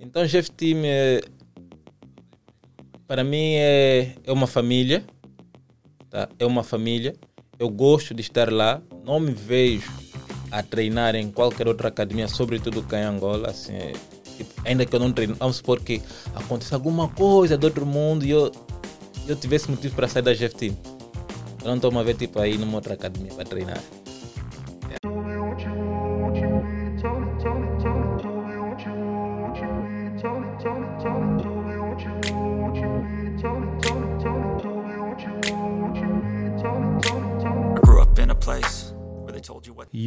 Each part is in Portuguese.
Então, Jeff Team, é, para mim, é, é uma família. Tá? É uma família. Eu gosto de estar lá. Não me vejo a treinar em qualquer outra academia, sobretudo cá em Angola. Assim, é, tipo, ainda que eu não treine, vamos supor que aconteça alguma coisa do outro mundo e eu, eu tivesse motivo para sair da Jeff Team. Eu não estou a ver tipo, aí numa outra academia para treinar.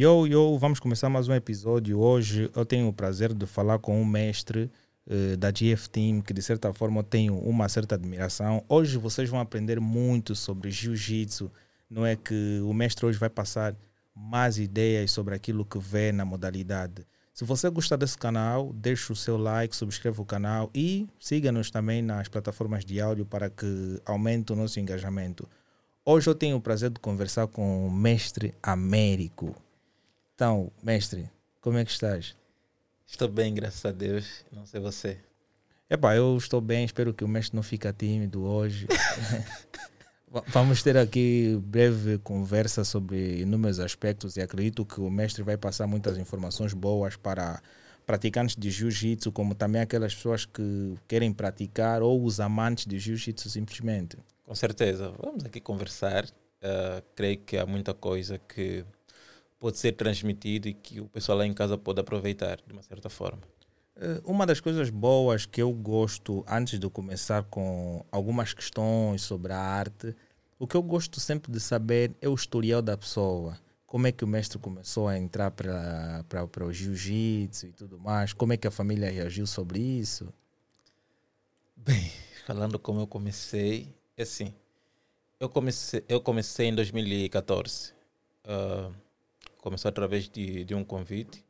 Yo, yo, vamos começar mais um episódio. Hoje eu tenho o prazer de falar com um mestre uh, da GF Team, que de certa forma eu tenho uma certa admiração. Hoje vocês vão aprender muito sobre Jiu-Jitsu. Não é que o mestre hoje vai passar mais ideias sobre aquilo que vê na modalidade. Se você gostar desse canal, deixe o seu like, subscreva o canal e siga-nos também nas plataformas de áudio para que aumente o nosso engajamento. Hoje eu tenho o prazer de conversar com o mestre Américo. Então, mestre, como é que estás? Estou bem, graças a Deus. Não sei você. Epá, eu estou bem, espero que o mestre não fique tímido hoje. Vamos ter aqui breve conversa sobre inúmeros aspectos e acredito que o mestre vai passar muitas informações boas para praticantes de jiu-jitsu, como também aquelas pessoas que querem praticar ou os amantes de jiu-jitsu simplesmente. Com certeza. Vamos aqui conversar. Uh, creio que há muita coisa que pode ser transmitido e que o pessoal lá em casa pode aproveitar de uma certa forma. Eh, uma das coisas boas que eu gosto, antes de começar com algumas questões sobre a arte, o que eu gosto sempre de saber é o historial da pessoa. Como é que o mestre começou a entrar para o jiu-jitsu e tudo mais? Como é que a família reagiu sobre isso? Bem, falando como eu comecei, é assim. Eu comecei, eu comecei em 2014. Uh, começou através de, de um convite,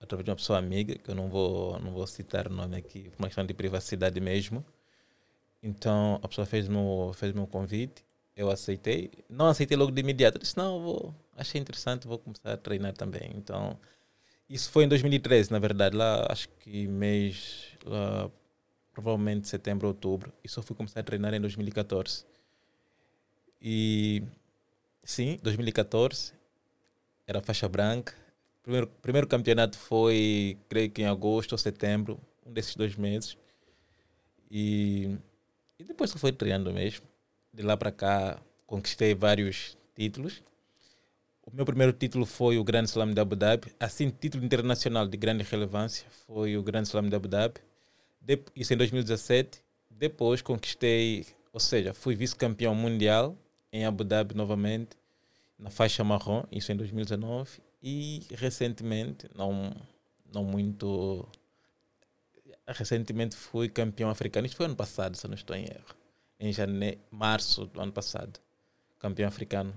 através de uma pessoa amiga, que eu não vou, não vou citar o nome aqui, por uma questão de privacidade mesmo. Então a pessoa fez-me fez um convite, eu aceitei. Não aceitei logo de imediato, disse: não, vou, achei interessante, vou começar a treinar também. Então isso foi em 2013, na verdade, lá acho que mês, lá, provavelmente setembro, outubro. E só fui começar a treinar em 2014. E sim, 2014 era faixa branca. Primeiro, primeiro campeonato foi, creio que em agosto ou setembro, um desses dois meses. E, e depois só foi treinando mesmo. De lá para cá, conquistei vários títulos. O meu primeiro título foi o Grande Slam de Abu Dhabi. Assim, título internacional de grande relevância foi o Grande Slam de Abu Dhabi. De, isso em 2017. Depois conquistei, ou seja, fui vice-campeão mundial em Abu Dhabi novamente na faixa marrom, isso em 2019, e recentemente, não, não muito. Recentemente fui campeão africano, isso foi ano passado, se não estou em erro, em janeiro, março do ano passado, campeão africano.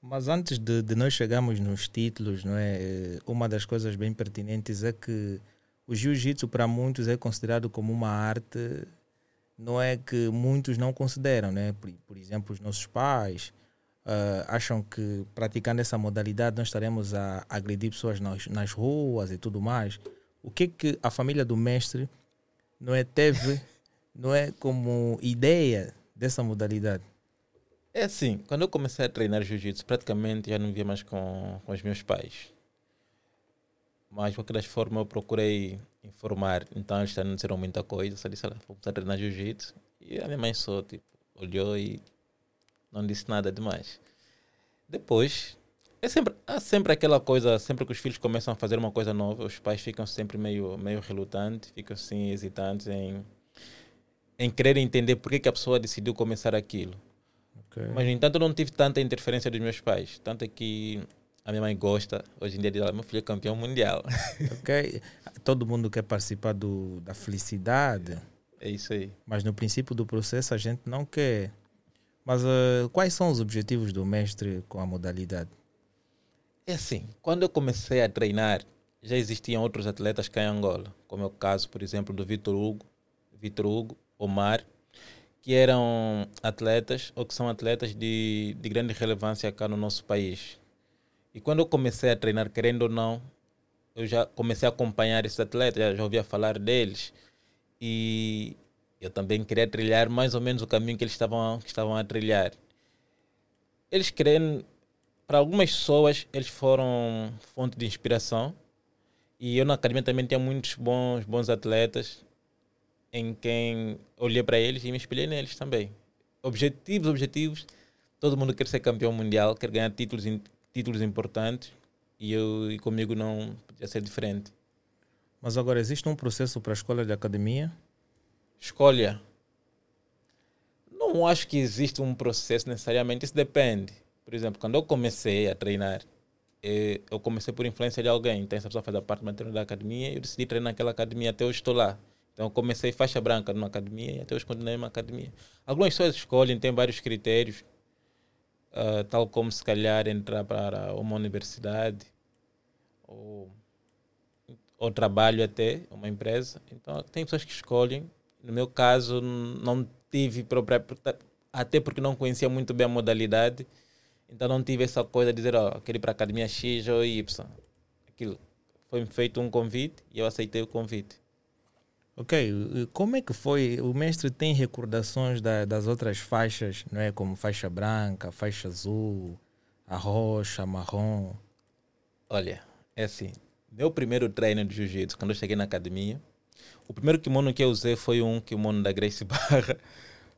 Mas antes de, de nós chegarmos nos títulos, não é? Uma das coisas bem pertinentes é que o jiu-jitsu para muitos é considerado como uma arte, não é que muitos não consideram, né? Por, por exemplo, os nossos pais, uh, acham que praticando essa modalidade nós estaremos a agredir pessoas nas, nas ruas e tudo mais. O que que a família do mestre não é teve, não é como ideia dessa modalidade? É assim, quando eu comecei a treinar jiu-jitsu, praticamente já não via mais com, com os meus pais. Mas, de qualquer forma, eu procurei informar. Então, eles não disseram muita coisa. Só disse, vou começar a treinar jiu-jitsu. E a minha mãe só, tipo, olhou e não disse nada demais. Depois, é sempre, há sempre aquela coisa, sempre que os filhos começam a fazer uma coisa nova, os pais ficam sempre meio, meio relutantes, ficam assim hesitantes em, em querer entender por que, que a pessoa decidiu começar aquilo. Okay. Mas, no entanto, eu não tive tanta interferência dos meus pais. Tanto é que a minha mãe gosta, hoje em dia, de meu filho é campeão mundial. Ok. Todo mundo quer participar do, da felicidade. É isso aí. Mas no princípio do processo a gente não quer. Mas uh, quais são os objetivos do mestre com a modalidade? É assim, quando eu comecei a treinar, já existiam outros atletas cá em Angola, como é o caso, por exemplo, do Vitor Hugo, Vitor Hugo, Omar, que eram atletas ou que são atletas de, de grande relevância cá no nosso país. E quando eu comecei a treinar, querendo ou não, eu já comecei a acompanhar esses atletas, já, já ouvia falar deles. E eu também queria trilhar mais ou menos o caminho que eles estavam, que estavam a trilhar. Eles querem, para algumas pessoas, eles foram fonte de inspiração. E eu na academia também tinha muitos bons, bons atletas em quem olhei para eles e me espelhei neles também. Objetivos, objetivos. Todo mundo quer ser campeão mundial, quer ganhar títulos, títulos importantes e eu e comigo não podia ser diferente. Mas agora existe um processo para a escola de academia? Escolha. Não acho que existe um processo necessariamente, isso depende. Por exemplo, quando eu comecei a treinar, eh, eu comecei por influência de alguém. Então, essa pessoa faz a parte materna da academia e eu decidi treinar naquela academia até hoje estou lá. Então, eu comecei faixa branca numa academia e até hoje continuei numa academia. Algumas pessoas escolhem, tem vários critérios, uh, tal como se calhar entrar para uma universidade ou, ou trabalho até, uma empresa. Então, tem pessoas que escolhem. No meu caso, não tive própria. Até porque não conhecia muito bem a modalidade. Então, não tive essa coisa de dizer, ó, oh, quero ir para a academia X ou Y. Aquilo. Foi-me feito um convite e eu aceitei o convite. Ok, como é que foi? O mestre tem recordações da, das outras faixas, não é? Como faixa branca, faixa azul, a roxa, a marrom. Olha, é assim, meu primeiro treino de jiu-jitsu, quando eu cheguei na academia, o primeiro kimono que eu usei foi um kimono da Grace Barra.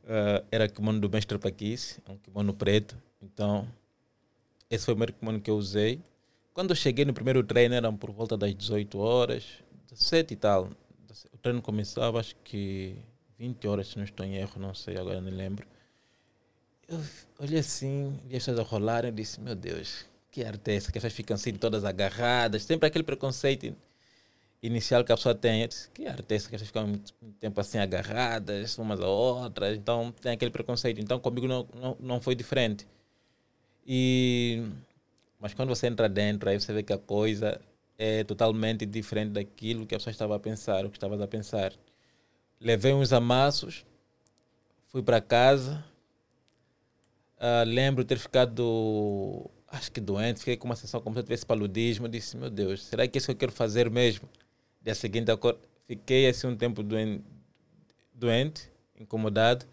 Uh, era kimono do mestre Paquis, um kimono preto. Então, esse foi o primeiro kimono que eu usei. Quando eu cheguei no primeiro treino, eram por volta das 18 horas, 17 e tal. O treino começava, acho que 20 horas, se não estou em erro, não sei, agora não lembro. Eu olhei assim, vi as coisas rolarem e disse: Meu Deus, que arte é essa? Que as pessoas ficam assim todas agarradas, sempre aquele preconceito inicial que a pessoa tem. Disse, que é essa? Que as pessoas ficam muito, tempo assim agarradas umas a outras, então tem aquele preconceito. Então comigo não, não, não foi diferente. E, mas quando você entra dentro, aí você vê que a coisa é totalmente diferente daquilo que a pessoa estava a pensar, o que estava a pensar. Levei uns amassos, fui para casa, uh, lembro ter ficado, acho que doente, fiquei com uma sensação como se eu tivesse paludismo, disse, meu Deus, será que é isso que eu quero fazer mesmo? Dia seguinte, fiquei assim um tempo doente, doente incomodado.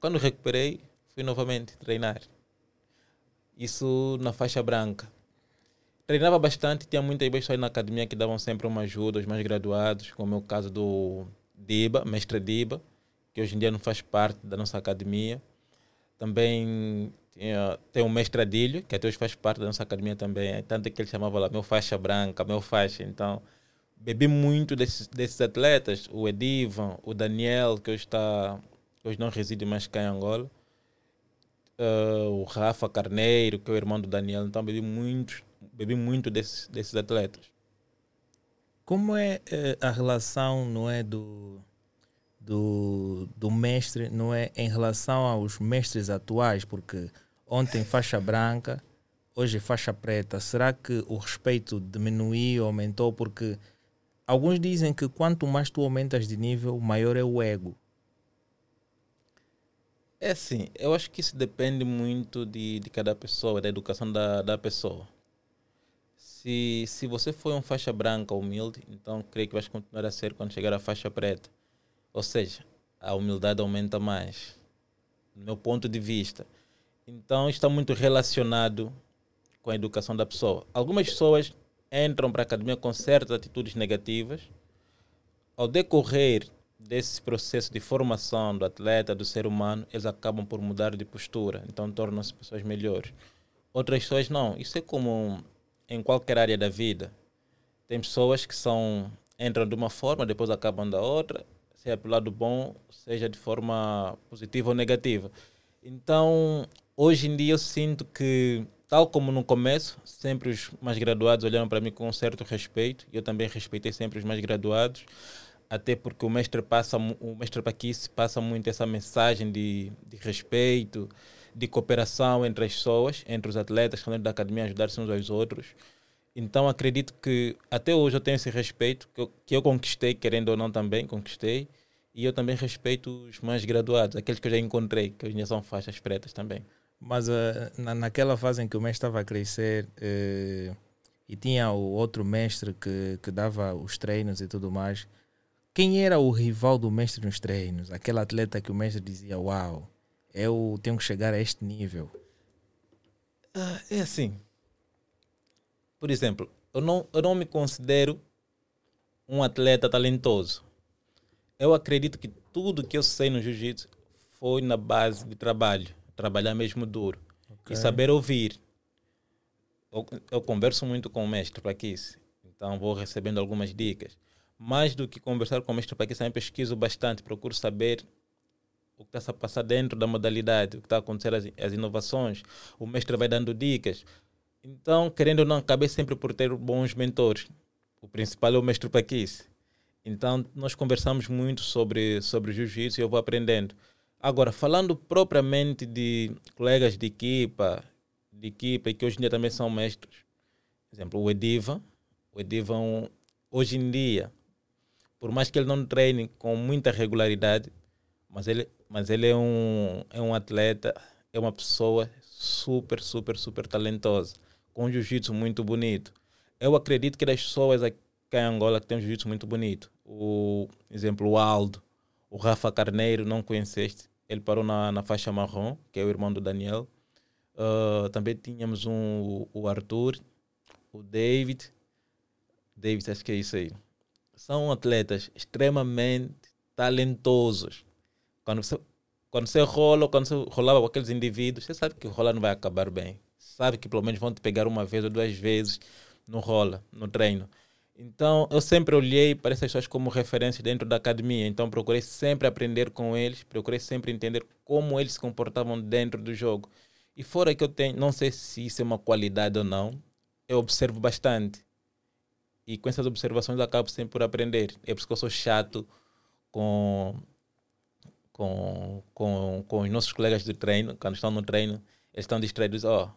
Quando recuperei, fui novamente treinar. Isso na faixa branca treinava bastante, tinha muitas pessoas na academia que davam sempre uma ajuda, os mais graduados, como é o caso do Diba, mestre Diba, que hoje em dia não faz parte da nossa academia. Também tinha, tem o mestre Adílio, que até hoje faz parte da nossa academia também, tanto que ele chamava lá meu faixa branca, meu faixa. Então, bebi muito desses, desses atletas, o Edivan, o Daniel, que hoje, está, hoje não reside mais cá em Angola. Uh, o Rafa Carneiro, que é o irmão do Daniel. Então, bebi muitos bebi muito desses, desses atletas. Como é eh, a relação, não é, do, do, do mestre, não é, em relação aos mestres atuais? Porque ontem faixa branca, hoje faixa preta. Será que o respeito diminuiu, aumentou? Porque alguns dizem que quanto mais tu aumentas de nível, maior é o ego. É assim, eu acho que isso depende muito de, de cada pessoa, da educação da, da pessoa se, se você foi um faixa branca humilde, então creio que vais continuar a ser quando chegar à faixa preta. Ou seja, a humildade aumenta mais, do meu ponto de vista. Então está muito relacionado com a educação da pessoa. Algumas pessoas entram para a academia com certas atitudes negativas. Ao decorrer desse processo de formação do atleta, do ser humano, eles acabam por mudar de postura, então tornam-se pessoas melhores. Outras pessoas não. Isso é como em qualquer área da vida. Tem pessoas que são entram de uma forma, depois acabam da outra, seja pelo lado bom, seja de forma positiva ou negativa. Então, hoje em dia eu sinto que, tal como no começo, sempre os mais graduados olharam para mim com um certo respeito, e eu também respeitei sempre os mais graduados, até porque o mestre passa, o mestre Paquice passa muito essa mensagem de, de respeito, de cooperação entre as pessoas, entre os atletas, dentro da academia, ajudar-se uns aos outros. Então acredito que até hoje eu tenho esse respeito que eu, que eu conquistei, querendo ou não também, conquistei. E eu também respeito os mais graduados, aqueles que eu já encontrei, que hoje são faixas pretas também. Mas uh, na, naquela fase em que o mestre estava a crescer, uh, e tinha o outro mestre que, que dava os treinos e tudo mais. Quem era o rival do mestre nos treinos? Aquele atleta que o mestre dizia: Uau, eu tenho que chegar a este nível. Ah, é assim. Por exemplo, eu não, eu não me considero um atleta talentoso. Eu acredito que tudo que eu sei no jiu-jitsu foi na base de trabalho, trabalhar mesmo duro okay. e saber ouvir. Eu, eu, converso muito com o mestre Paquis, então vou recebendo algumas dicas. Mais do que conversar com o mestre Paquis, também pesquiso bastante, procuro saber o que está a passar dentro da modalidade, o que está a acontecer, as, as inovações. O mestre vai dando dicas. Então, querendo ou não, acabei sempre por ter bons mentores. O principal é o mestre Paquis. Então, nós conversamos muito sobre, sobre jiu-jitsu e eu vou aprendendo. Agora, falando propriamente de colegas de equipa, de equipa que hoje em dia também são mestres. Por exemplo, o Ediva. O Ediva, um, hoje em dia, por mais que ele não treine com muita regularidade, mas ele, mas ele é, um, é um atleta, é uma pessoa super, super, super talentosa, com um jiu-jitsu muito bonito. Eu acredito que das pessoas aqui em Angola que tem um jiu-jitsu muito bonito. O exemplo, o Aldo, o Rafa Carneiro, não conheceste? Ele parou na, na faixa marrom, que é o irmão do Daniel. Uh, também tínhamos um, o Arthur, o David. David, acho que é isso aí. São atletas extremamente talentosos. Quando você, quando você rola, quando você rolava com aqueles indivíduos, você sabe que o rola não vai acabar bem. Sabe que pelo menos vão te pegar uma vez ou duas vezes no rola, no treino. Então, eu sempre olhei para essas pessoas como referência dentro da academia. Então, procurei sempre aprender com eles, procurei sempre entender como eles se comportavam dentro do jogo. E fora que eu tenho, não sei se isso é uma qualidade ou não, eu observo bastante. E com essas observações eu acabo sempre por aprender. É por isso que eu sou chato com com, com, com os nossos colegas de treino, quando estão no treino, eles estão distraídos, ó, oh,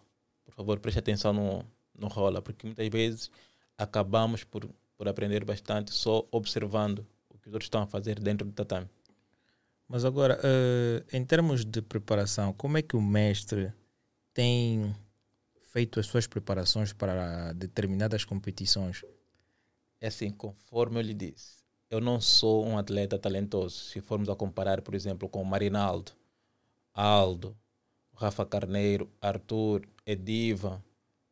por favor, preste atenção no, no rola, porque muitas vezes acabamos por, por aprender bastante só observando o que os outros estão a fazer dentro do tatame. Mas agora, uh, em termos de preparação, como é que o mestre tem feito as suas preparações para determinadas competições? É assim, conforme eu lhe disse, eu não sou um atleta talentoso. Se formos a comparar, por exemplo, com Marinaldo, Aldo, Rafa Carneiro, Arthur, Ediva,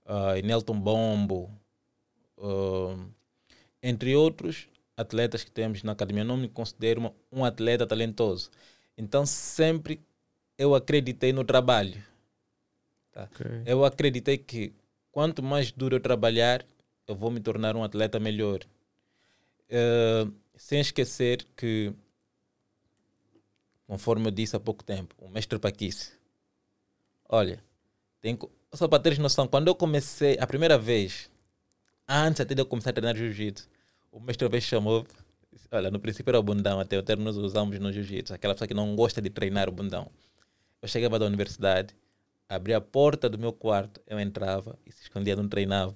uh, Nelton Bombo, uh, entre outros atletas que temos na academia, eu não me considero um atleta talentoso. Então sempre eu acreditei no trabalho. Tá? Okay. Eu acreditei que quanto mais duro eu trabalhar, eu vou me tornar um atleta melhor. Uh, sem esquecer que, conforme eu disse há pouco tempo, o mestre Paquice, olha, tem, só para teres noção, quando eu comecei, a primeira vez, antes até de eu começar a treinar jiu-jitsu, o mestre vez chamou, olha, no princípio era o bundão, até o termo nós usamos no jiu-jitsu, aquela pessoa que não gosta de treinar o bundão. Eu chegava da universidade, abria a porta do meu quarto, eu entrava e se escondia, não treinava.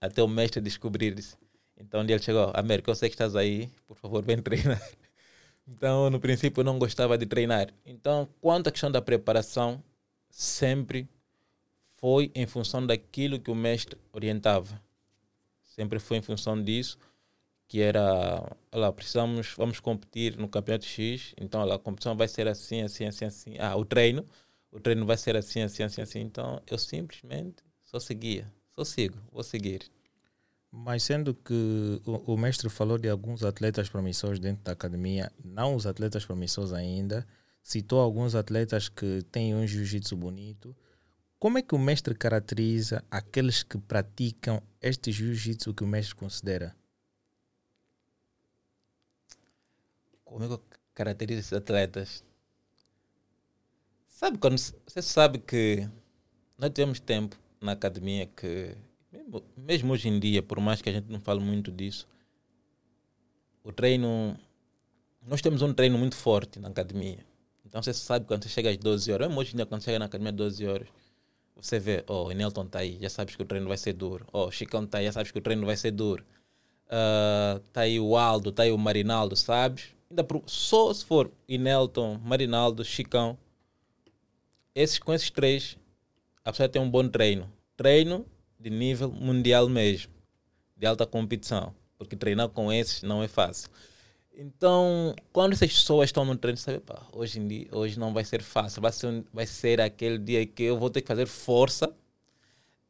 Até o mestre descobrir isso. Então um dia ele chegou, América, eu sei que estás aí, por favor, vem treinar. Então, no princípio, eu não gostava de treinar. Então, quanto à questão da preparação, sempre foi em função daquilo que o mestre orientava. Sempre foi em função disso, que era, olha precisamos, vamos competir no campeonato X, então olha, a competição vai ser assim, assim, assim, assim. Ah, o treino, o treino vai ser assim, assim, assim, assim. Então, eu simplesmente só seguia, só sigo, vou seguir. Mas sendo que o, o, mestre falou de alguns atletas promissores dentro da academia, não os atletas promissores ainda, citou alguns atletas que têm um jiu-jitsu bonito. Como é que o mestre caracteriza aqueles que praticam este jiu-jitsu que o mestre considera? Como é que eu caracterizo esses atletas? Sabe quando você sabe que nós temos tempo na academia que mesmo, hoje em dia, por mais que a gente não fale muito disso, o treino. Nós temos um treino muito forte na academia. Então você sabe quando você chega às 12 horas, mesmo hoje em dia, quando chega na academia às 12 horas, você vê, oh, o Nelton está aí, já sabes que o treino vai ser duro. Oh, o Chicão está aí, já sabes que o treino vai ser duro. Está uh, aí o Aldo, está aí o Marinaldo, sabes? Ainda só se for Inelton, Marinaldo, Chicão, esses, com esses três, a pessoa tem um bom treino. Treino de nível mundial mesmo, de alta competição, porque treinar com esses não é fácil. Então, quando essas pessoas estão no treino, sabe, pá, hoje, em dia, hoje não vai ser fácil, vai ser, vai ser aquele dia que eu vou ter que fazer força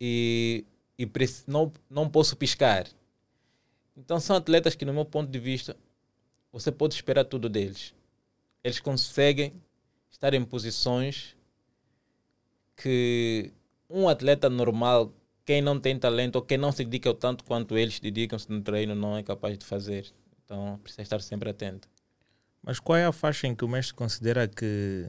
e, e não, não posso piscar. Então, são atletas que, no meu ponto de vista, você pode esperar tudo deles. Eles conseguem estar em posições que um atleta normal, quem não tem talento ou quem não se dedica tanto quanto eles dedicam-se no treino, não é capaz de fazer. Então precisa estar sempre atento. Mas qual é a faixa em que o mestre considera que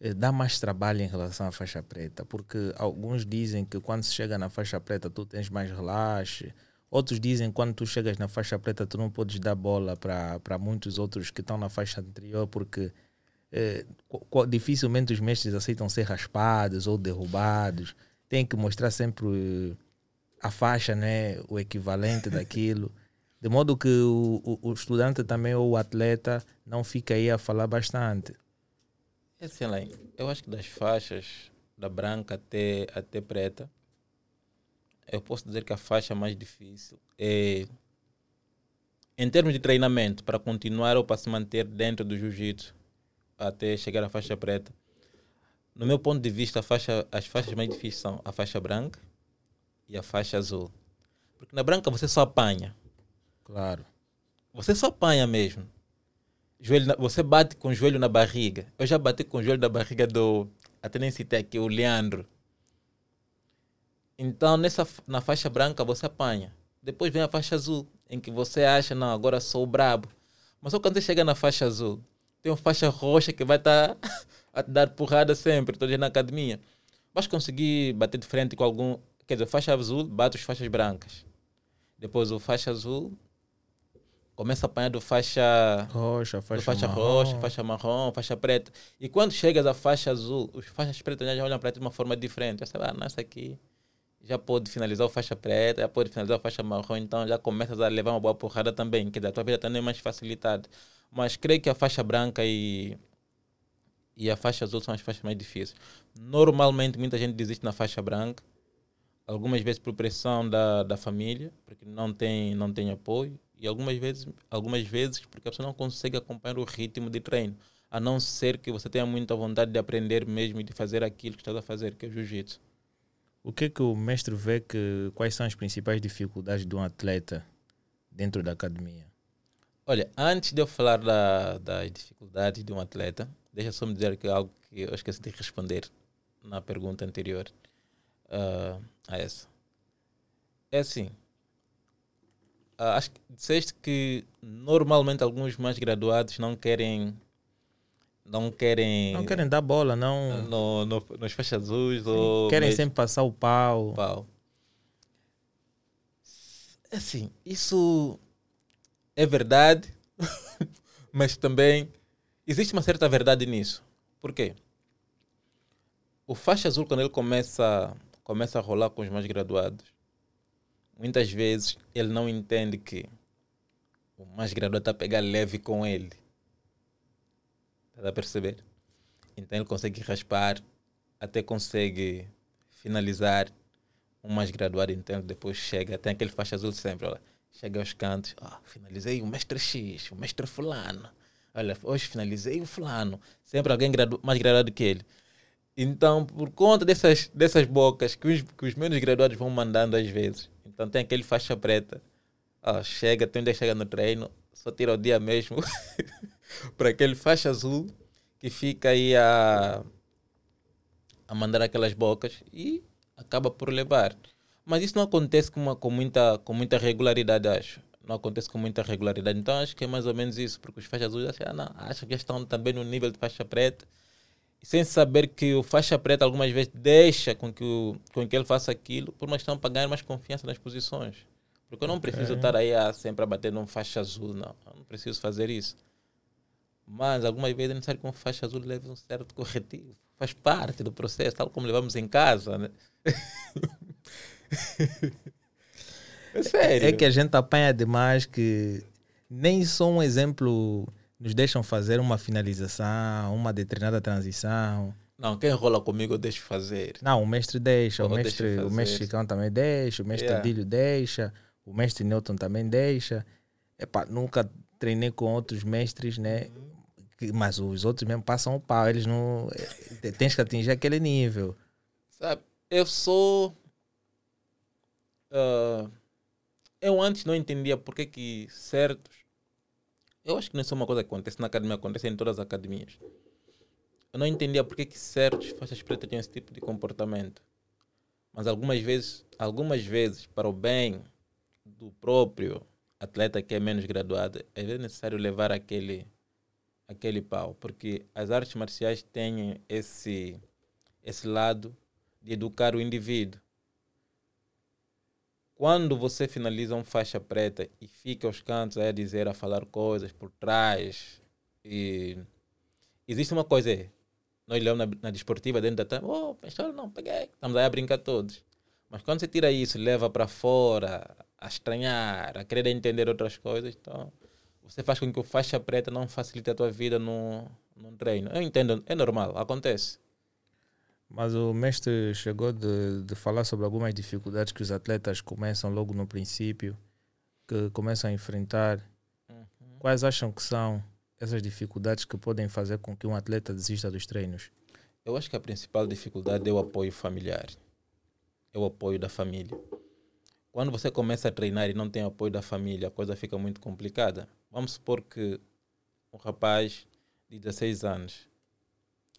eh, dá mais trabalho em relação à faixa preta? Porque alguns dizem que quando se chega na faixa preta tu tens mais relaxe. Outros dizem que quando tu chegas na faixa preta tu não podes dar bola para muitos outros que estão na faixa anterior porque eh, dificilmente os mestres aceitam ser raspados ou derrubados. Tem que mostrar sempre a faixa, né? o equivalente daquilo. De modo que o, o, o, estudante também ou o atleta não fica aí a falar bastante. É assim, lá, eu acho que das faixas da branca até, até preta, eu posso dizer que a faixa mais difícil é em termos de treinamento, para continuar ou para se manter dentro do jiu-jitsu até chegar à faixa preta. No meu ponto de vista, faixa, as faixas mais difíceis são a faixa branca e a faixa azul. Porque na branca você só apanha. Claro. Você só apanha mesmo. Joelho na, você bate com o joelho na barriga. Eu já bati com o joelho na barriga do. Até nem citei aqui, o Leandro. Então, nessa, na faixa branca você apanha. Depois vem a faixa azul, em que você acha, não, agora sou brabo. Mas só quando você chega na faixa azul, tem uma faixa roxa que vai estar tá a te dar porrada sempre, todo dia na academia. Vais conseguir bater de frente com algum. Quer dizer, faixa azul, bate as faixas brancas. Depois o faixa azul, começa a apanhar do faixa roxa, faixa, faixa marrom. roxa, faixa marrom, faixa preta. E quando chegas à faixa azul, os faixas pretas já olham para ti de uma forma diferente. Já sabe, ah, nessa aqui já pode finalizar o faixa preta, já pode finalizar o faixa marrom, então já começas a levar uma boa porrada também, que a tua vida também é mais facilitada. Mas creio que a faixa branca e, e a faixa azul são as faixas mais difíceis. Normalmente muita gente desiste na faixa branca, algumas vezes por pressão da, da família, porque não tem, não tem apoio, e algumas vezes, algumas vezes porque a pessoa não consegue acompanhar o ritmo de treino, a não ser que você tenha muita vontade de aprender mesmo e de fazer aquilo que estás a fazer, que é o jiu-jitsu. O que é que o mestre vê que quais são as principais dificuldades de um atleta dentro da academia? Olha, antes de eu falar da, das dificuldades de um atleta, deixa só me dizer que é algo que eu esqueci de responder na pergunta anterior uh, a essa. É assim, acho que disseste que normalmente alguns mais graduados não querem não querem não querem dar bola não. no, no, nos faixas azuis ou querem mesmo, sempre passar o pau. pau. É assim isso é verdade mas também existe uma certa verdade nisso. Por quê? O faixa azul quando ele começa começa a rolar com os mais graduados, muitas vezes ele não entende que o mais graduado está a pegar leve com ele. Está a perceber? Então ele consegue raspar, até consegue finalizar. O mais graduado, então, depois chega, tem aquele faixa azul sempre, olha, chega aos cantos, oh, finalizei o mestre X, o mestre fulano. Olha, hoje finalizei o fulano. Sempre alguém gradu mais graduado que ele. Então, por conta dessas, dessas bocas que os, que os menos graduados vão mandando às vezes, então tem aquele faixa preta, ó, chega, tem onde chega no treino, só tira o dia mesmo para aquele faixa azul que fica aí a, a mandar aquelas bocas e acaba por levar. Mas isso não acontece com, uma, com, muita, com muita regularidade, acho. Não acontece com muita regularidade. Então acho que é mais ou menos isso, porque os faixas azuis acham, ah, não, acham que estão também no nível de faixa preta sem saber que o faixa preta algumas vezes deixa com que, o, com que ele faça aquilo por uma questão para ganhar mais confiança nas posições. Porque eu não preciso okay. estar aí a, sempre a bater num faixa azul, não. Eu não preciso fazer isso. Mas algumas vezes é necessário que um faixa azul leve um certo corretivo. Faz parte do processo, tal como levamos em casa. Né? é sério. É que a gente apanha demais que nem só um exemplo nos deixam fazer uma finalização, uma determinada transição. Não, quem rola comigo eu deixo fazer. Não, o mestre deixa, Eu o mestre, o mestre Chicão também deixa, o mestre Yeah. Adílio deixa, o mestre Newton também deixa. Epá, nunca treinei com outros mestres, né? Mas os outros mesmo passam o pau, eles não. eh, Tens que atingir aquele nível. Sabe? Eu sou. ah, eu antes não entendia por que, que certos. Eu acho que não é só uma coisa que acontece na academia, acontece em todas as academias. Eu não entendia por que, que certos faixas pretas tinham esse tipo de comportamento. Mas algumas vezes, algumas vezes, para o bem do próprio atleta que é menos graduado, é necessário levar aquele, aquele pau. Porque as artes marciais têm esse, esse lado de educar o indivíduo. Quando você finaliza um faixa preta e fica aos cantos a dizer, a falar coisas por trás, e existe uma coisa, é, nós olhamos na, na desportiva dentro da tela, oh, pessoal, não, peguei, estamos aí a brincar todos. Mas quando você tira isso, leva para fora, a estranhar, a querer entender outras coisas, então você faz com que o faixa preta não facilite a tua vida no, no treino. Eu entendo, é normal, acontece. Mas o mestre chegou de, de falar sobre algumas dificuldades que os atletas começam logo no princípio, que começam a enfrentar. Quais acham que são essas dificuldades que podem fazer com que um atleta desista dos treinos? Eu acho que a principal dificuldade é o apoio familiar. É o apoio da família. Quando você começa a treinar e não tem apoio da família, a coisa fica muito complicada. Vamos supor que um rapaz de 16 anos,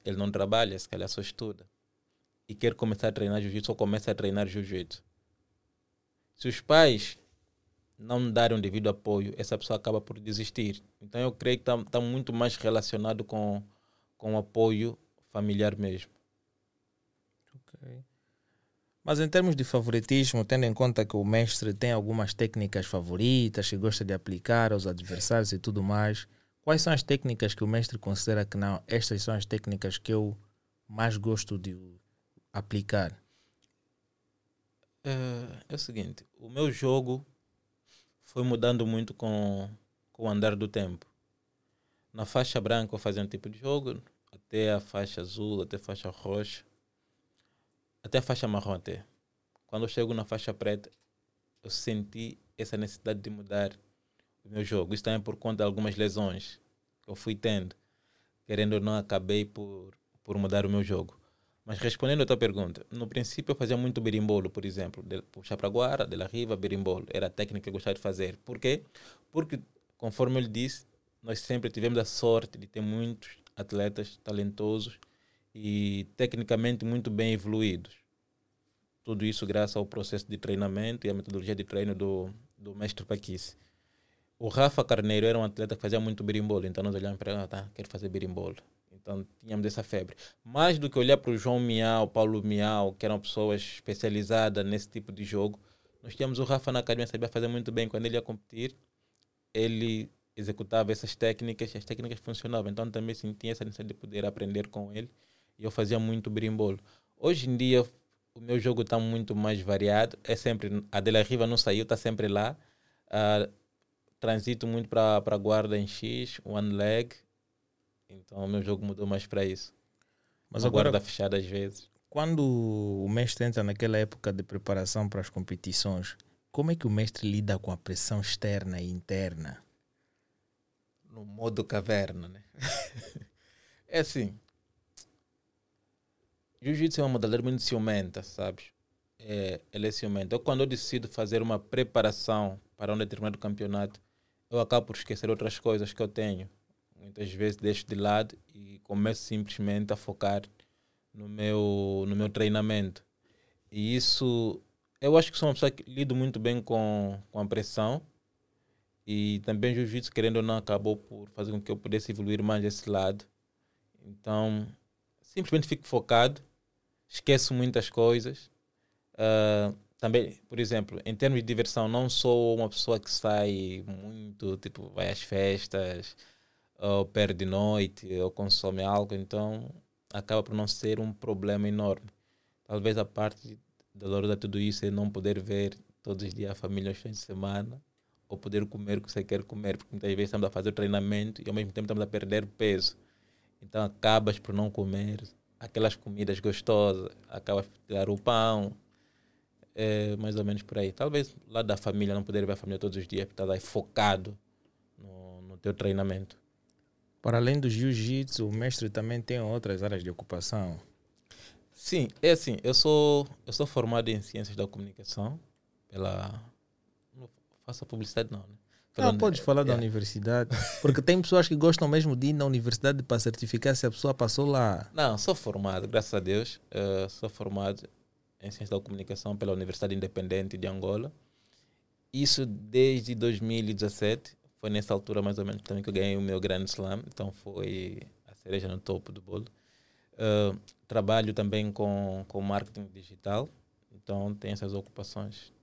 ele não trabalha, se calhar só estuda, e quer começar a treinar jiu-jitsu ou começa a treinar jiu-jitsu. Se os pais não darem o devido apoio, essa pessoa acaba por desistir. Então eu creio que está tá muito mais relacionado com, com o apoio familiar mesmo. Mas em termos de favoritismo, tendo em conta que o mestre tem algumas técnicas favoritas que gosta de aplicar aos adversários e tudo mais, quais são as técnicas que o mestre considera que não, estas são as técnicas que eu mais gosto de aplicar? É, é o seguinte, o meu jogo foi mudando muito com, com o andar do tempo. Na faixa branca eu fazia um tipo de jogo, até a faixa azul, até a faixa roxa, até a faixa marrom até. Quando eu chego na faixa preta, eu senti essa necessidade de mudar o meu jogo. Isso também por conta de algumas lesões que eu fui tendo. Querendo ou não, acabei por, por mudar o meu jogo. Mas respondendo a tua pergunta, no princípio eu fazia muito berimbolo, por exemplo, de puxar para guarda, de la riva, berimbolo. Era a técnica que eu gostava de fazer. Por quê? Porque, conforme ele disse, nós sempre tivemos a sorte de ter muitos atletas talentosos e tecnicamente muito bem evoluídos. Tudo isso graças ao processo de treinamento e à metodologia de treino do, do mestre Paquice. O Rafa Carneiro era um atleta que fazia muito berimbolo, então nós olhamos para ele, ah, tá, quero fazer berimbolo. Então tínhamos essa febre. Mais do que olhar para o João Miau, Paulo Miau, que eram pessoas especializadas nesse tipo de jogo, nós tínhamos o Rafa na academia, sabia fazer muito bem. Quando ele ia competir, ele executava essas técnicas e as técnicas funcionavam. Então também sentia essa necessidade de poder aprender com ele e eu fazia muito berimbolo. Hoje em dia, o meu jogo está muito mais variado. É sempre, a Dela Riva não saiu, está sempre lá. Uh, transito muito para a guarda em X, one leg. Então o meu jogo mudou mais para isso. Mas Uma agora, guarda fechada às vezes. quando o mestre entra naquela época de preparação para as competições, como é que o mestre lida com a pressão externa e interna? No modo caverna, né? é assim. Jiu-jitsu é uma modalidade muito ciumenta, sabes? É, ela é ciumenta. Eu, quando eu decido fazer uma preparação para um determinado campeonato, eu acabo por esquecer outras coisas que eu tenho. Muitas vezes deixo de lado e começo simplesmente a focar no meu, no meu treinamento. E isso, eu acho que sou uma pessoa que lido muito bem com, com a pressão. E também jiu-jitsu, querendo ou não, acabou por fazer com que eu pudesse evoluir mais esse lado. Então, simplesmente fico focado, esqueço muitas coisas. Uh, também, por exemplo, em termos de diversão, não sou uma pessoa que sai muito, tipo, vai às festas, ou perde noite, ou consome álcool, então acaba por não ser um problema enorme. Talvez a parte dolorosa de tudo isso é não poder ver todos os dias a família aos fins de semana, ou poder comer o que você quer comer, porque muitas vezes estamos a fazer o treinamento e ao mesmo tempo estamos a perder peso. Então acabas por não comer aquelas comidas gostosas, acaba de tirar o pão, é mais ou menos por aí. Talvez lá da família, não poder ver a família todos os dias, porque está aí focado no, no teu treinamento. Para além do jiu-jitsu, o mestre também tem outras áreas de ocupação. Sim, é assim, eu sou, eu sou formado em ciências da comunicação pela... Não faço publicidade não, né? Pela, Não, podes falar da é. universidade. Porque tem pessoas que gostam mesmo de ir na universidade para certificar se a pessoa passou lá. Não, sou formado, graças a Deus. eh, sou formado em Ciência da Comunicação pela Universidade Independente de Angola. Isso desde 2017. Foi nessa altura, mais ou menos, também que eu ganhei o meu Grand Slam. Então, foi a cereja no topo do bolo. Eh, trabalho também com, com marketing digital. Então, tenho essas ocupações.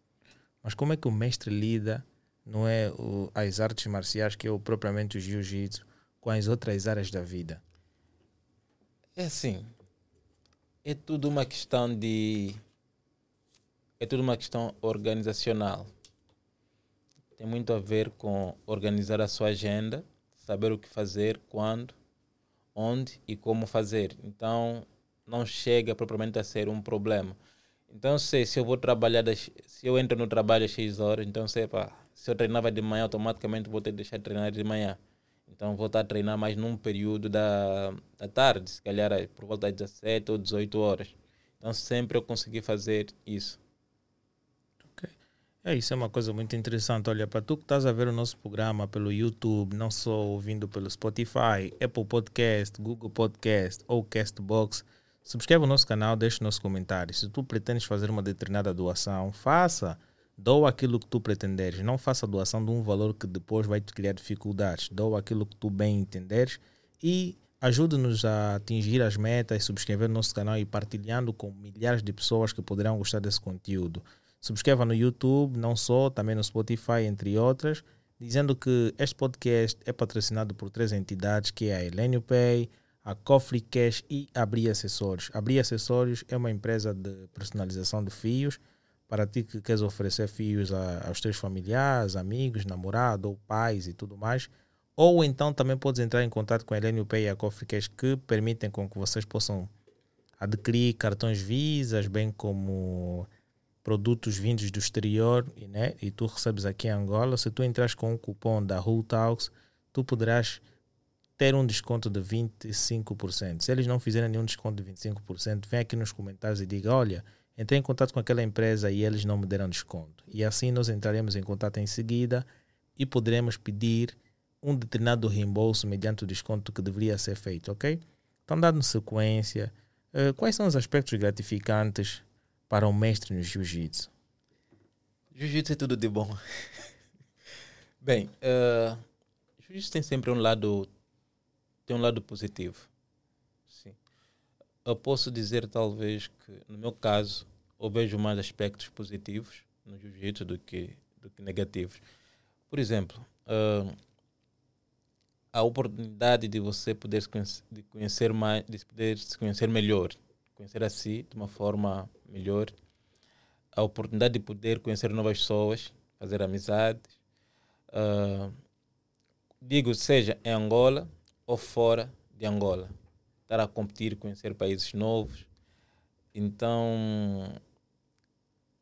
Mas como é que o mestre lida, não é o, as artes marciais, que é o, propriamente o jiu-jitsu, com as outras áreas da vida? É assim, é tudo uma questão de. É tudo uma questão organizacional. Tem muito a ver com organizar a sua agenda, saber o que fazer, quando, onde e como fazer. Então, não chega propriamente a ser um problema. Então, sei, se eu vou trabalhar, das, se eu entro no trabalho às 6 horas, então sei, se eu treinava de manhã, automaticamente vou ter que deixar de treinar de manhã. Então vou estar a treinar mais num período da, da tarde, se calhar por volta das 17 ou 18 horas. Então sempre eu consegui fazer isso. É, isso é uma coisa muito interessante. Olha, para tu que estás a ver o nosso programa pelo YouTube, não só ouvindo pelo Spotify, Apple Podcast, Google Podcast ou Castbox, subscreve o nosso canal, deixa o nosso comentário. Se tu pretendes fazer uma determinada doação, faça. Doa aquilo que tu pretenderes. Não faça doação de um valor que depois vai te criar dificuldades. Doa aquilo que tu bem entenderes e ajude-nos a atingir as metas, subscrever nosso canal e partilhando com milhares de pessoas que poderão gostar desse conteúdo. Subscreva no YouTube, não só, também no Spotify, entre outras, dizendo que este podcast é patrocinado por três entidades, que é a Elenio Pay, a Coffee Cash e a Abri Acessórios. A Abri Acessórios é uma empresa de personalização de fios para ti que queres oferecer fios a, aos teus familiares, amigos, namorado ou pais e tudo mais. Ou então também podes entrar em contato com a Elenio Pay e a Coffee Cash que permitem com que vocês possam adquirir cartões Visas, bem como produtos vindos do exterior né, e tu recebes aqui em Angola. Se tu entras com o cupom da Who Talks, tu poderás ter um desconto de 25%. Se eles não fizerem nenhum desconto de 25%, vem aqui nos comentários e diga, olha, entrei em contato com aquela empresa e eles não me deram desconto. E assim nós entraremos em contato em seguida e poderemos pedir um determinado reembolso mediante o desconto que deveria ser feito, ok? Então, dando sequência, uh, quais são os aspectos gratificantes para um mestre no jiu-jitsu? Jiu-jitsu é tudo de bom. Bem, uh, jiu-jitsu tem sempre um lado, tem um lado positivo. Sim. Eu posso dizer talvez que, no meu caso, eu vejo mais aspectos positivos no jiu-jitsu do que, do que negativos. Por exemplo, uh, a oportunidade de você poder se conhecer, de conhecer mais, de poder se conhecer melhor, conhecer a si de uma forma melhor, a oportunidade de poder conhecer novas pessoas, fazer amizades, uh, digo seja em Angola ou fora de Angola, estar a competir, conhecer países novos, então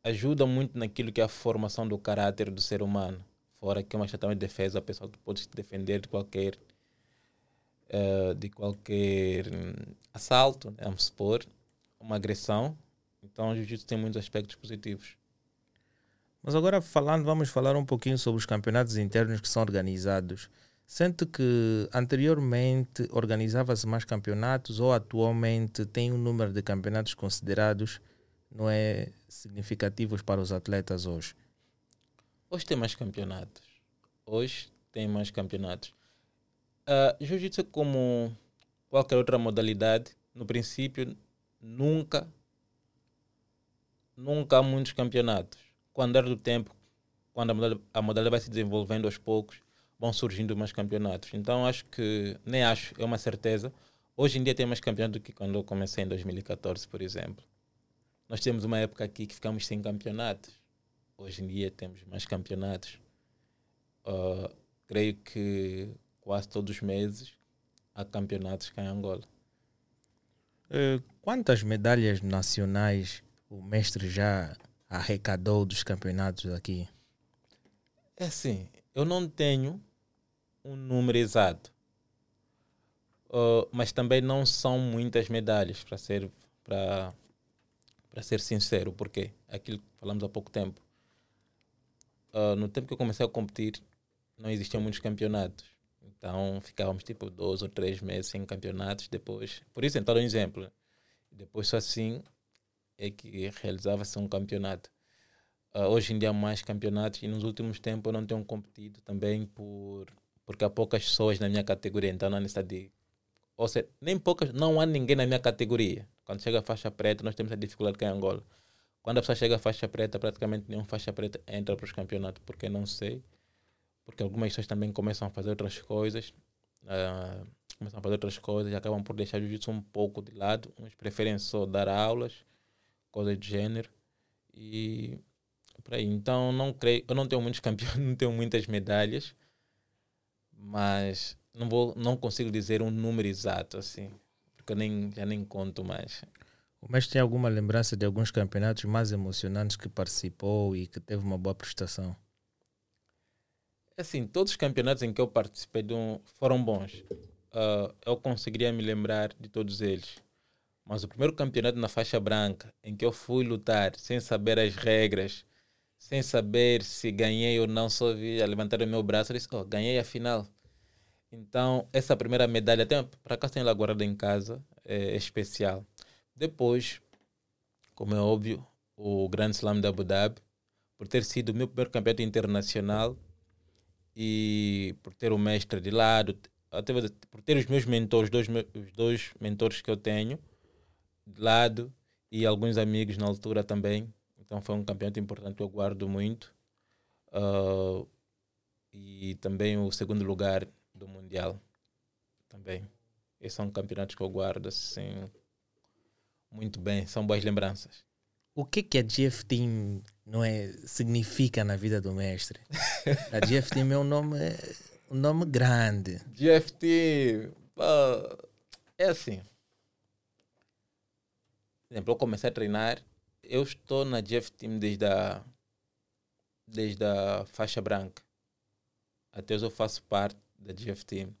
ajuda muito naquilo que é a formação do caráter do ser humano. Fora que é uma questão de defesa, a pessoa pode se defender de qualquer uh, de qualquer um, assalto, né, vamos supor, uma agressão. Então, o jiu-jitsu tem muitos aspectos positivos. Mas agora falando, vamos falar um pouquinho sobre os campeonatos internos que são organizados. Sente que anteriormente organizava-se mais campeonatos ou atualmente tem um número de campeonatos considerados não é significativos para os atletas hoje? Hoje tem mais campeonatos. Hoje tem mais campeonatos. Uh, Jiu-Jitsu, como qualquer outra modalidade, no princípio, nunca, nunca há muitos campeonatos. Com o andar do tempo, quando a modalidade, a modalidade vai se desenvolvendo aos poucos, vão surgindo mais campeonatos. Então, acho que, nem acho, é uma certeza. Hoje em dia tem mais campeonatos do que quando eu comecei em 2014, por exemplo. Nós temos uma época aqui que ficamos sem campeonatos hoje em dia temos mais campeonatos. Uh, creio que quase todos os meses há campeonatos cá em Angola. Uh, quantas medalhas nacionais o mestre já arrecadou dos campeonatos aqui? É assim, eu não tenho um número exato, uh, mas também não são muitas medalhas, para ser, ser sincero, porque aquilo que falamos há pouco tempo. Uh, no tempo que eu comecei a competir, não existiam muitos campeonatos. Então ficávamos tipo dois ou três meses sem campeonatos. Depois, por isso, então, um exemplo. Depois, só assim é que realizava-se um campeonato. Uh, hoje em dia há mais campeonatos e nos últimos tempos eu não tenho competido também por porque há poucas pessoas na minha categoria, então não há necessidade de. Ou seja, nem poucas, não há ninguém na minha categoria. Quando chega a faixa preta, nós temos a dificuldade que é em Angola. Quando a pessoa chega a faixa preta, praticamente nenhum faixa preta entra para os campeonatos, porque não sei. Porque algumas pessoas também começam a fazer outras coisas. Uh, começam a fazer outras coisas e acabam por deixar o jiu-jitsu um pouco de lado. Uns preferem só dar aulas, coisas de gênero. E por aí. Então não creio, eu não tenho muitos campeões, não tenho muitas medalhas, mas não vou, não consigo dizer um número exato assim, porque eu nem já nem conto mais. O mestre tem alguma lembrança de alguns campeonatos mais emocionantes que participou e que teve uma boa prestação? Assim, todos os campeonatos em que eu participei um, foram bons. Uh, eu conseguiria me lembrar de todos eles. Mas o primeiro campeonato na faixa branca, em que eu fui lutar sem saber as regras, sem saber se ganhei ou não, só vi a levantar o meu braço e disse: Oh, ganhei a final. Então, essa primeira medalha, para cá tenho ela guardada em casa, é, é especial. Depois, como é óbvio, o Grande Slam da Abu Dhabi, por ter sido o meu primeiro campeonato internacional e por ter o mestre de lado, até por ter os meus mentores, dois, os dois mentores que eu tenho de lado e alguns amigos na altura também então foi um campeonato importante que eu guardo muito. Uh, e também o segundo lugar do Mundial. Também. Esses são campeonatos que eu guardo assim muito bem, são boas lembranças. O que que a GF Team não é, significa na vida do mestre? A GF Team é um nome, um nome grande. GF Team uh, é assim. Por exemplo, eu comecei a treinar eu estou na Jeff Team desde a, desde a faixa branca. Até hoje eu faço parte da Jeff Team.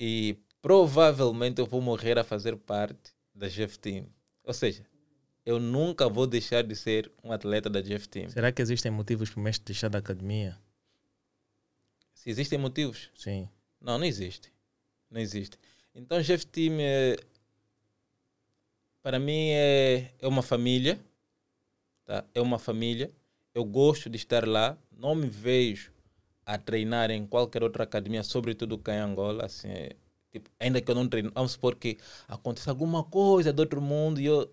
E provavelmente eu vou morrer a fazer parte da Jeff Team. Ou seja, eu nunca vou deixar de ser um atleta da Jeff Team. Será que existem motivos para o mestre deixar da academia? Se existem motivos? Sim. Não, não existe. Não existe. Então, Jeff Team é, para mim é, é uma família, tá? É uma família. Eu gosto de estar lá. Não me vejo a treinar em qualquer outra academia, sobretudo cá em Angola. Assim, é, tipo, ainda que eu não treine, vamos supor que aconteça alguma coisa do outro mundo e eu,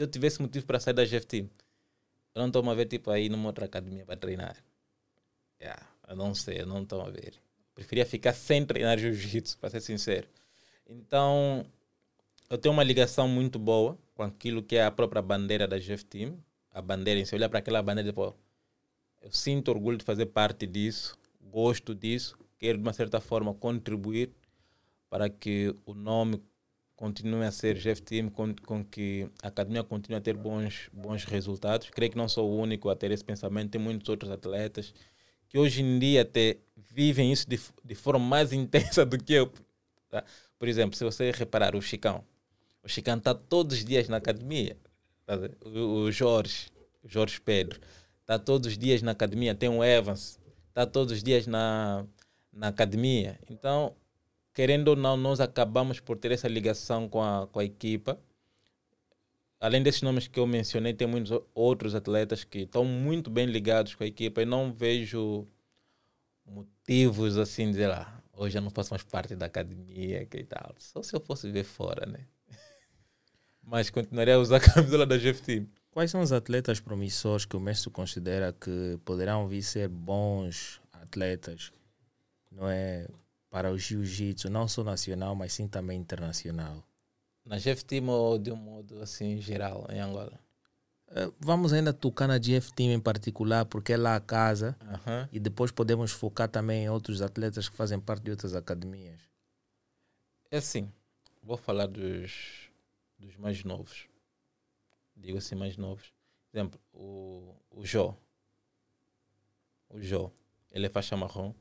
eu tivesse motivo para sair da GFT. Eu não estou a ver tipo, aí numa outra academia para treinar. Yeah, eu não sei, eu não estou a ver. Preferia ficar sem treinar jiu-jitsu, para ser sincero. Então, eu tenho uma ligação muito boa com aquilo que é a própria bandeira da GF Team. A bandeira, se olhar para aquela bandeira, pô, eu sinto orgulho de fazer parte disso, gosto disso, quero de uma certa forma contribuir para que o nome continue a ser GF Team, com, com que a academia continue a ter bons, bons resultados. Creio que não sou o único a ter esse pensamento, tem muitos outros atletas que hoje em dia até vivem isso de, de forma mais intensa do que eu. Tá? Por exemplo, se você reparar o Chicão, o Chicano está todos os dias na academia. Tá o Jorge, o Jorge Pedro, está todos os dias na academia. Tem o Evans, está todos os dias na, na academia. Então, querendo ou não, nós acabamos por ter essa ligação com a, com a equipa. Além desses nomes que eu mencionei, tem muitos outros atletas que estão muito bem ligados com a equipa e não vejo motivos assim dizer lá, ah, hoje eu não faço mais parte da academia que tal. Só se eu fosse ver fora, né? mas continuaria a usar a camisola da GFT. Quais são os atletas promissores que o mestre considera que poderão vir ser bons atletas, não é, para o jiu-jitsu, não só nacional, mas sim também internacional? Na GFT ou de um modo assim geral em Angola? Eh, vamos ainda tocar na GF Team em particular, porque é lá a casa, e depois podemos focar também em outros atletas que fazem parte de outras academias. É assim, vou falar dos dos mais novos. Digo assim, mais novos. Por exemplo, o, o Jó. O Jó. Ele é faixa marrom.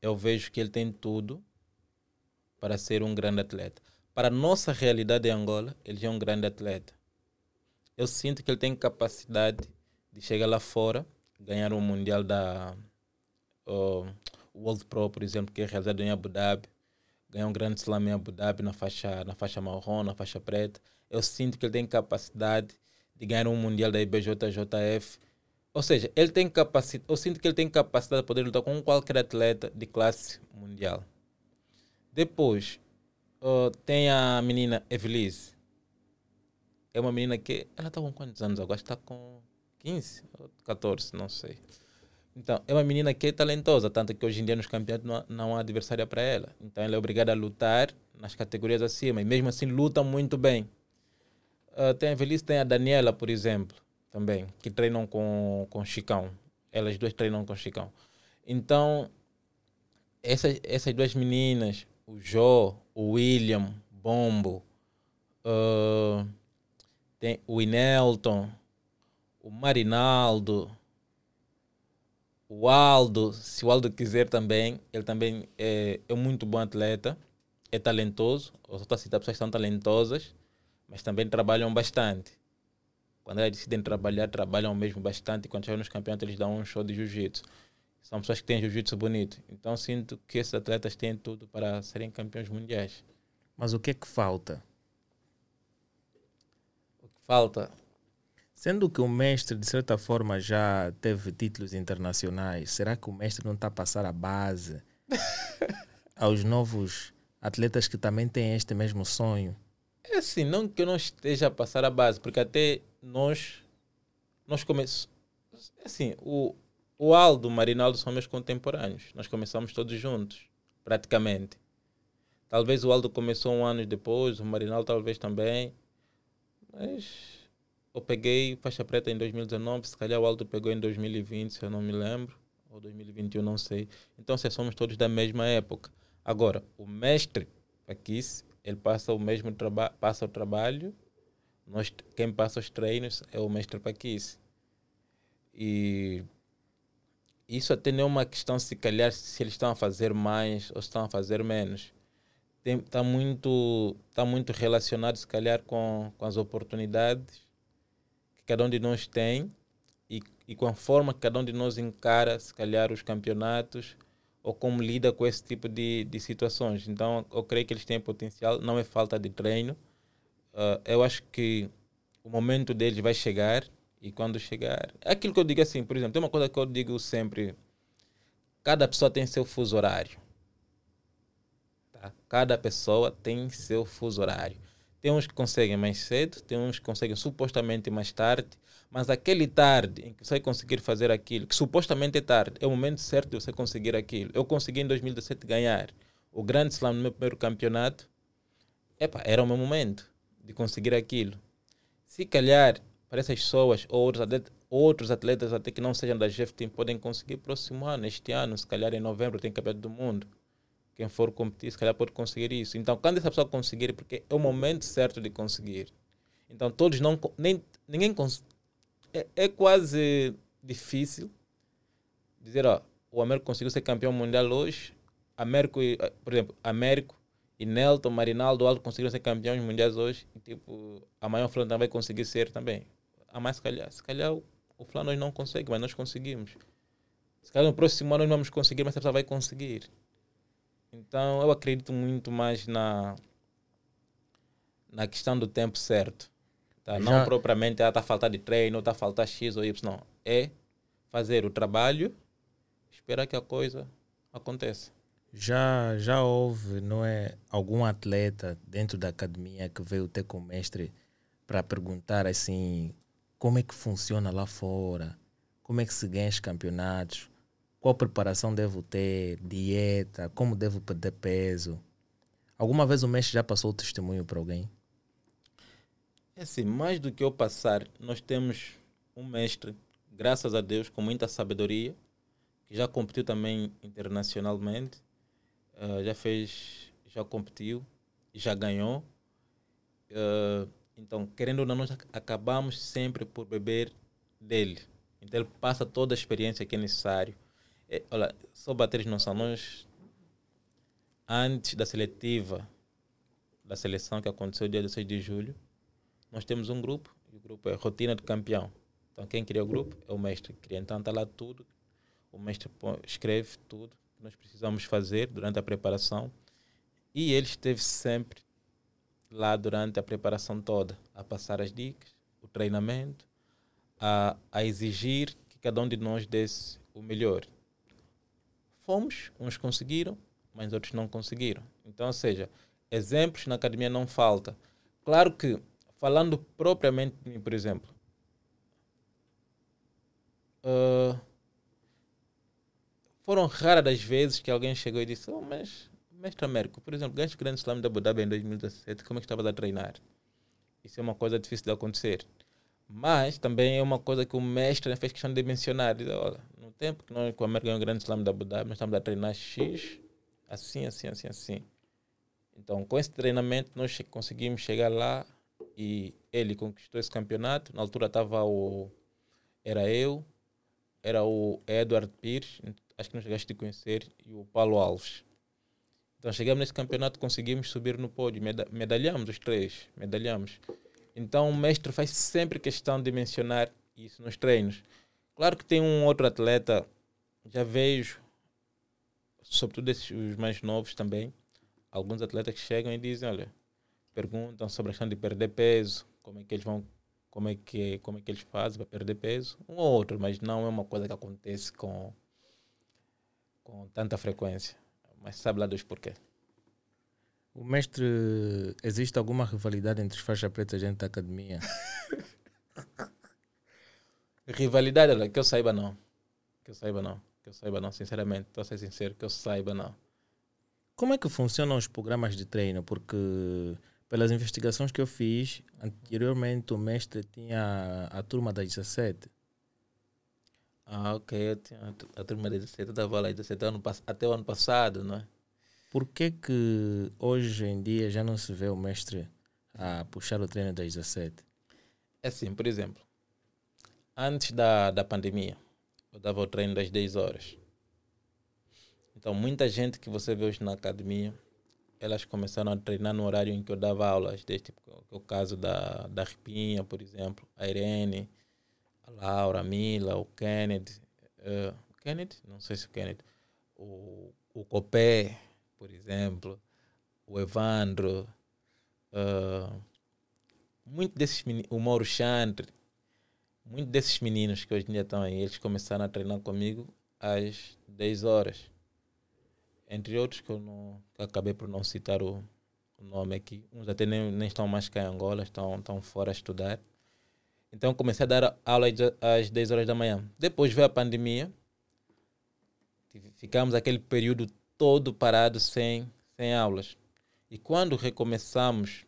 Eu vejo que ele tem tudo para ser um grande atleta. Para a nossa realidade em Angola, ele já é um grande atleta. Eu sinto que ele tem capacidade de chegar lá fora, ganhar um Mundial da uh, World Pro, por exemplo, que é realizado em Abu Dhabi, ganhar um grande slam em Abu Dhabi na faixa, na faixa marrom, na faixa preta. Eu sinto que ele tem capacidade de ganhar um Mundial da IBJJF. Ou seja, ele tem capacidade, eu sinto que ele tem capacidade de poder lutar com qualquer atleta de classe mundial. Depois, uh, tem a menina Evelise. É uma menina que. Ela está com quantos anos agora? Está com 15 ou 14, não sei. Então, é uma menina que é talentosa, tanto que hoje em dia nos campeonatos não há, não há adversária para ela. Então, ela é obrigada a lutar nas categorias acima, e mesmo assim luta muito bem. Uh, tem a Velhice, tem a Daniela, por exemplo, também, que treinam com, com Chicão. Elas duas treinam com Chicão. Então, essas, essas duas meninas, o Jó, o William, Bombo, uh, tem o Inelton, o Marinaldo, o Aldo, se o Aldo quiser também, ele também é, é muito bom atleta, é talentoso. Eu estou a citar pessoas que são talentosas, mas também trabalham bastante. Quando elas decidem trabalhar, trabalham mesmo bastante. E quando chegam nos campeonatos, eles dão um show de jiu-jitsu. São pessoas que têm jiu-jitsu bonito. Então sinto que esses atletas têm tudo para serem campeões mundiais. Mas o que é que falta? O que falta Sendo que o mestre, de certa forma, já teve títulos internacionais, será que o mestre não está a passar a base aos novos atletas que também têm este mesmo sonho? É assim, não que eu não esteja a passar a base, porque até nós, nós começamos. É assim, o, o Aldo, o Marinaldo são meus contemporâneos. Nós começamos todos juntos, praticamente. Talvez o Aldo começou um ano depois, o Marinaldo talvez também. Mas eu peguei faixa preta em 2019, se calhar o Aldo pegou em 2020, se eu não me lembro, ou 2021, não sei. Então, se somos todos da mesma época. Agora, o mestre aqui, ele passa o mesmo trabalho, passa o trabalho, nós, quem passa os treinos é o mestre Paquice. E isso até não é uma questão se calhar se eles estão a fazer mais ou estão a fazer menos. Está muito, tá muito relacionado se calhar com, com as oportunidades cada um de nós tem e, e com a forma que cada um de nós encara, se calhar, os campeonatos ou como lida com esse tipo de, de situações. Então, eu creio que eles têm potencial, não é falta de treino. Uh, eu acho que o momento deles vai chegar e quando chegar. É aquilo que eu digo assim, por exemplo, tem uma coisa que eu digo sempre: cada pessoa tem seu fuso horário. Tá? Cada pessoa tem seu fuso horário. Tem uns que conseguem mais cedo, tem uns que conseguem supostamente mais tarde, mas aquele tarde em que você conseguir fazer aquilo, que supostamente é tarde, é o momento certo de você conseguir aquilo. Eu consegui em 2017 ganhar o Grande Slam no meu primeiro campeonato. Epa, era o meu momento de conseguir aquilo. Se calhar, para essas pessoas ou outros atletas, outros atletas até que não sejam da Jeff Team podem conseguir próximo ano, este ano, se calhar em novembro tem campeonato do mundo quem for competir, se calhar pode conseguir isso. Então, quando essa pessoa conseguir, porque é o momento certo de conseguir. Então, todos não. Nem, ninguém é, é quase difícil dizer, ó, o Américo conseguiu ser campeão mundial hoje. Américo, por exemplo, Américo e Nelton, Marinaldo, Aldo conseguiram ser campeões mundiais hoje. E, tipo, amanhã o Flamengo vai conseguir ser também. A mais, se calhar, se calhar o, o Flamengo não consegue, mas nós conseguimos. Se calhar no próximo ano nós vamos conseguir, mas essa pessoa vai conseguir. Então eu acredito muito mais na, na questão do tempo certo. Tá? Não propriamente está ah, a faltar de treino, está a faltar X ou Y. Não. É fazer o trabalho, esperar que a coisa aconteça. Já, já houve, não é, algum atleta dentro da academia que veio ter com o mestre para perguntar assim como é que funciona lá fora, como é que se ganha os campeonatos, qual preparação devo ter, dieta, como devo perder peso. Alguma vez o mestre já passou o testemunho para alguém? É assim, mais do que eu passar, nós temos um mestre, graças a Deus, com muita sabedoria, que já competiu também internacionalmente, uh, já fez, já competiu, já ganhou. Uh, Então, querendo ou não, nós acabamos sempre por beber dele. Então, ele passa toda a experiência que é necessário. É, olha, só bater noção, nós, antes da seletiva, da seleção que aconteceu dia 16 de julho, nós temos um grupo, o grupo é Rotina do Campeão. Então, quem cria o grupo é o mestre cria. Então, está lá tudo, o mestre escreve tudo que nós precisamos fazer durante a preparação. E ele esteve sempre lá durante a preparação toda, a passar as dicas, o treinamento, a, a exigir que cada um de nós desse o melhor. Fomos, uns conseguiram, mas outros não conseguiram. Então, ou seja, exemplos na academia não falta. Claro que, falando propriamente de mim, por exemplo, uh, foram raras as vezes que alguém chegou e disse: oh, Mas Mestre Américo, por exemplo, ganhaste o Grande Slam da Abu Dhabi em 2017, como é que estavas a treinar? Isso é uma coisa difícil de acontecer. Mas também é uma coisa que o mestre fez questão de mencionar. Diz, olha, no tempo que nós com o América ganhou o Grande Slam da Abu Dhabi, nós estamos a treinar X, assim, assim, assim, assim. Então, com esse treinamento, nós conseguimos chegar lá e ele conquistou esse campeonato. Na altura estava o. Era eu, era o Edward Pires, acho que não chegaste a conhecer, e o Paulo Alves. Então chegamos nesse campeonato, conseguimos subir no pódio, medalhamos os três, medalhamos. Então o mestre faz sempre questão de mencionar isso nos treinos. Claro que tem um outro atleta, já vejo, sobretudo esses, os mais novos também, alguns atletas que chegam e dizem, olha, perguntam sobre a questão de perder peso, como é que eles vão, como é que, como é que eles fazem para perder peso, um ou outro, mas não é uma coisa que acontece com, com tanta frequência mas sabe lá dos porquê. O mestre, existe alguma rivalidade entre os faixas pretas dentro da academia? rivalidade, que eu saiba não. Que eu saiba não. Que eu saiba não, sinceramente. Estou a ser sincero, que eu saiba não. Como é que funcionam os programas de treino? Porque pelas investigações que eu fiz, anteriormente o mestre tinha a turma das 17 ah, ok. Eu tinha a turma de 17, eu estava lá 17 ano, até o ano passado, não é? Por que que hoje em dia já não se vê o mestre a puxar o treino das 17? É assim, por exemplo, antes da, da pandemia, eu dava o treino das 10 horas. Então, muita gente que você vê hoje na academia, elas começaram a treinar no horário em que eu dava aulas, desde tipo, o caso da, da Ripinha, por exemplo, a Irene, a Laura, a Mila, o Kennedy, uh, Kennedy? Não sei se o Kennedy, o, o Copé, por exemplo, o Evandro, uh, muito desses meninos, o Mauro Chantre, muitos desses meninos que hoje em dia estão aí, eles começaram a treinar comigo às 10 horas. Entre outros que eu não que acabei por não citar o, o nome aqui. Uns até nem, nem estão mais cá em Angola, estão, estão fora a estudar. Então comecei a dar aula às 10 horas da manhã. Depois veio a pandemia. Ficamos aquele período todo parado sem, sem aulas. E quando recomeçamos,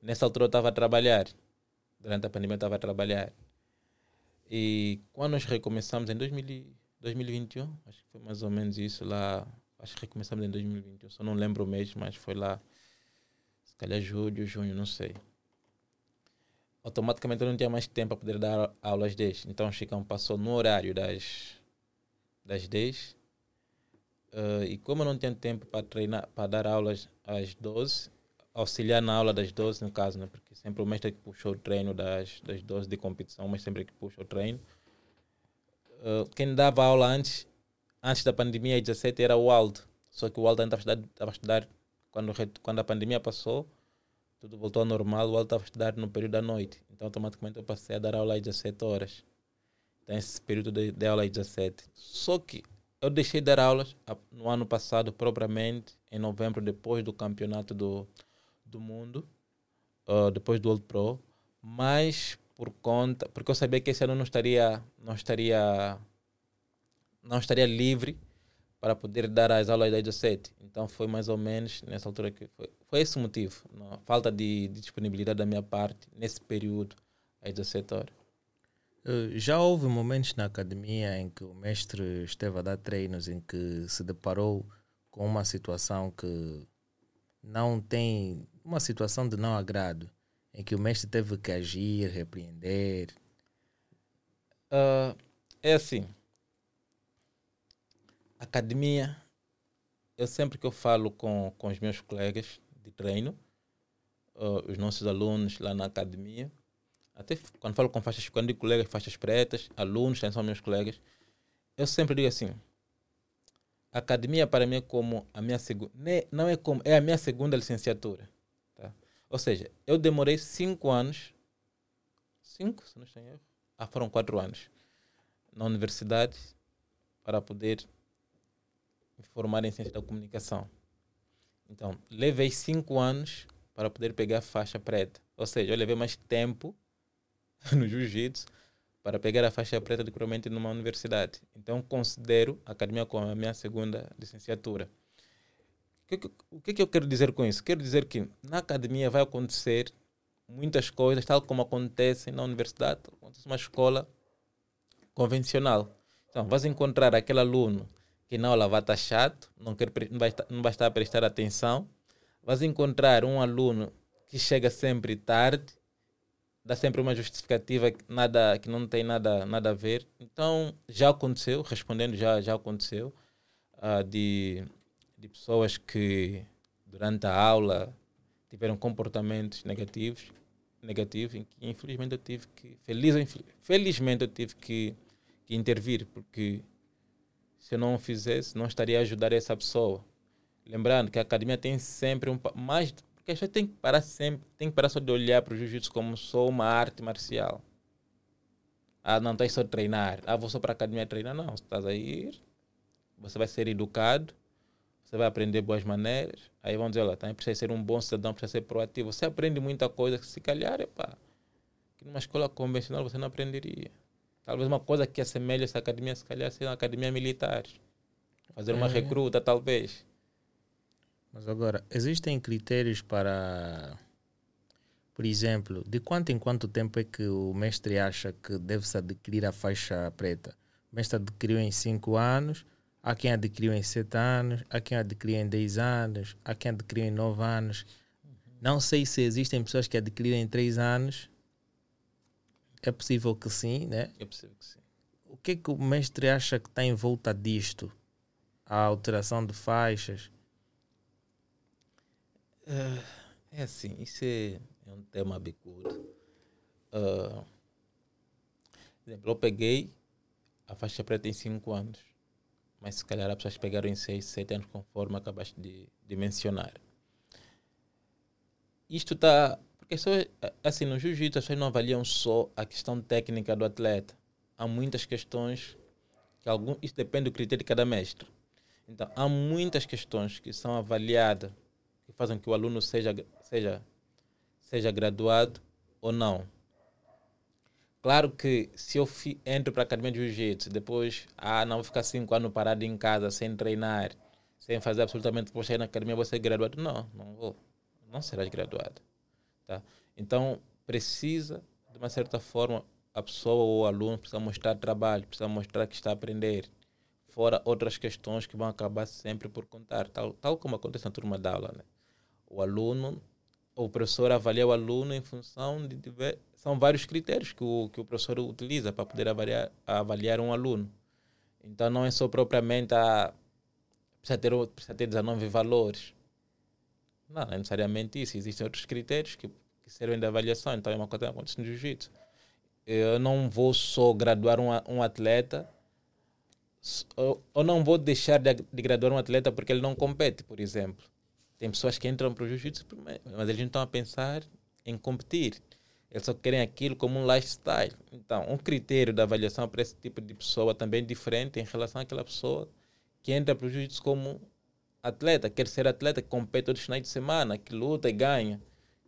nessa altura eu estava a trabalhar. Durante a pandemia eu estava a trabalhar. E quando nós recomeçamos em 2000, 2021, acho que foi mais ou menos isso lá. Acho que recomeçamos em 2021, só não lembro o mês, mas foi lá. Se calhar julho, junho, não sei automaticamente eu não tinha mais tempo para poder dar aulas 10. Então o Chicão passou no horário das, das 10. Uh, e como eu não tinha tempo para treinar, para dar aulas às 12, auxiliar na aula das 12, no caso, né? porque sempre o mestre que puxou o treino das, das 12 de competição, mas sempre que puxa o treino. Uh, quem dava aula antes, antes da pandemia, 17, era o Aldo. Só que o Aldo ainda estava a estudar quando, quando a pandemia passou tudo voltou ao normal, o estava a estudar no período da noite. Então, automaticamente, eu passei a dar aula às 17 horas. Então, esse período de, de aula às 17. Só que eu deixei de dar aulas no ano passado, propriamente, em novembro, depois do campeonato do, do mundo, uh, depois do World Pro, mas por conta, porque eu sabia que esse ano não estaria, não estaria, não estaria livre para poder dar as aulas das 17. Então foi mais ou menos nessa altura que foi, foi esse o motivo. Não? Falta de, de, disponibilidade da minha parte nesse período às 17 horas. Eh, já houve momentos na academia em que o mestre esteve a dar treinos em que se deparou com uma situação que não tem uma situação de não agrado em que o mestre teve que agir, repreender? Uh, é assim. Academia, eu sempre que eu falo com, com os meus colegas de treino, uh, os nossos alunos lá na academia, até quando falo com faixas, quando digo colegas, faixas pretas, alunos, também são meus colegas, eu sempre digo assim, a academia para mim é como a minha segunda, não é como, é a minha segunda licenciatura. Tá? Ou seja, eu demorei cinco anos, cinco, se não estou em erro, ah, foram quatro anos, na universidade para poder me formar em ciência da comunicação. Então, levei cinco anos para poder pegar a faixa preta. Ou seja, eu levei mais tempo no jiu-jitsu para pegar a faixa preta de provavelmente numa universidade. Então, considero a academia como a minha segunda licenciatura. O que, o que, que eu quero dizer com isso? Quero dizer que na academia vai acontecer muitas coisas, tal como acontece na universidade, acontece uma escola convencional. Então, vais encontrar aquele aluno que na aula vai estar chato, não, quer, não, vai, não vai estar a prestar atenção. Vais encontrar um aluno que chega sempre tarde, dá sempre uma justificativa que, nada, que não tem nada, nada a ver. Então, já aconteceu, respondendo, já, já aconteceu, uh, de, de pessoas que durante a aula tiveram comportamentos negativos, negativos, em que infelizmente eu tive que, feliz, felizmente eu tive que, que intervir, porque se eu não fizesse, não estaria a ajudar essa pessoa. Lembrando que a academia tem sempre um mais porque a gente tem que parar sempre, tem que parar só de olhar para o jiu-jitsu como só uma arte marcial. Ah, não, estás só a treinar. Ah, vou só para a academia treinar. Não, estás a ir, você vai ser educado, você vai aprender boas maneiras. Aí vão dizer, olha, também precisa ser um bom cidadão, precisa ser proativo. Você aprende muita coisa que se calhar, epá, que numa escola convencional você não aprenderia. Talvez uma coisa que assemelha essa academia, se calhar, seja uma academia militar. Fazer uma é. recruta, talvez. Mas agora, existem critérios para, por exemplo, de quanto em quanto tempo é que o mestre acha que deve-se adquirir a faixa preta? O mestre adquiriu em 5 anos, há quem adquiriu em 7 anos, há quem adquiriu em 10 anos, há quem adquiriu em 9 anos. Não sei se existem pessoas que adquiriram em 3 anos. É possível que sim, né? É possível que sim. O que é que o mestre acha que está em volta disto? A alteração de faixas? Uh, é assim, isso é, é um tema bicudo. Uh, exemplo, eu peguei a faixa preta em 5 anos, mas se calhar as pessoas pegaram em 6, 7 anos, conforme acabaste de, de mencionar. Isto está. Só, assim, no jiu-jitsu as pessoas não avaliam só a questão técnica do atleta. Há muitas questões que algum, isso depende do critério de cada mestre. Então, há muitas questões que são avaliadas que fazem que o aluno seja, seja, seja graduado ou não. Claro que se eu fi, entro para a academia de jiu-jitsu, depois, ah, não vou ficar cinco anos parado em casa, sem treinar, sem fazer absolutamente, vou chegar na academia, vou ser graduado. Não, não vou. Não serás graduado. Tá? Então, precisa, de uma certa forma, a pessoa ou o aluno precisa mostrar trabalho, precisa mostrar que está a aprender. Fora outras questões que vão acabar sempre por contar, tal, tal como acontece na turma da aula. Né? o aluno, o professor avalia o aluno em função de são vários critérios que o, que o professor utiliza para poder avaliar, avaliar um aluno. Então não é só propriamente a precisa ter, precisa ter 19 valores. Não, é necessariamente isso. Existem outros critérios que, que servem de avaliação. Então é uma coisa que acontece no jiu-jitsu. Eu não vou só graduar um, um atleta ou não vou deixar de, de graduar um atleta porque ele não compete, por exemplo. Tem pessoas que entram para o jiu-jitsu, mas eles não estão a pensar em competir. Eles só querem aquilo como um lifestyle. Então, um critério da avaliação para esse tipo de pessoa também é diferente em relação àquela pessoa que entra para o jiu-jitsu como atleta, quer ser atleta, que compete todos os finais de semana, que luta e ganha.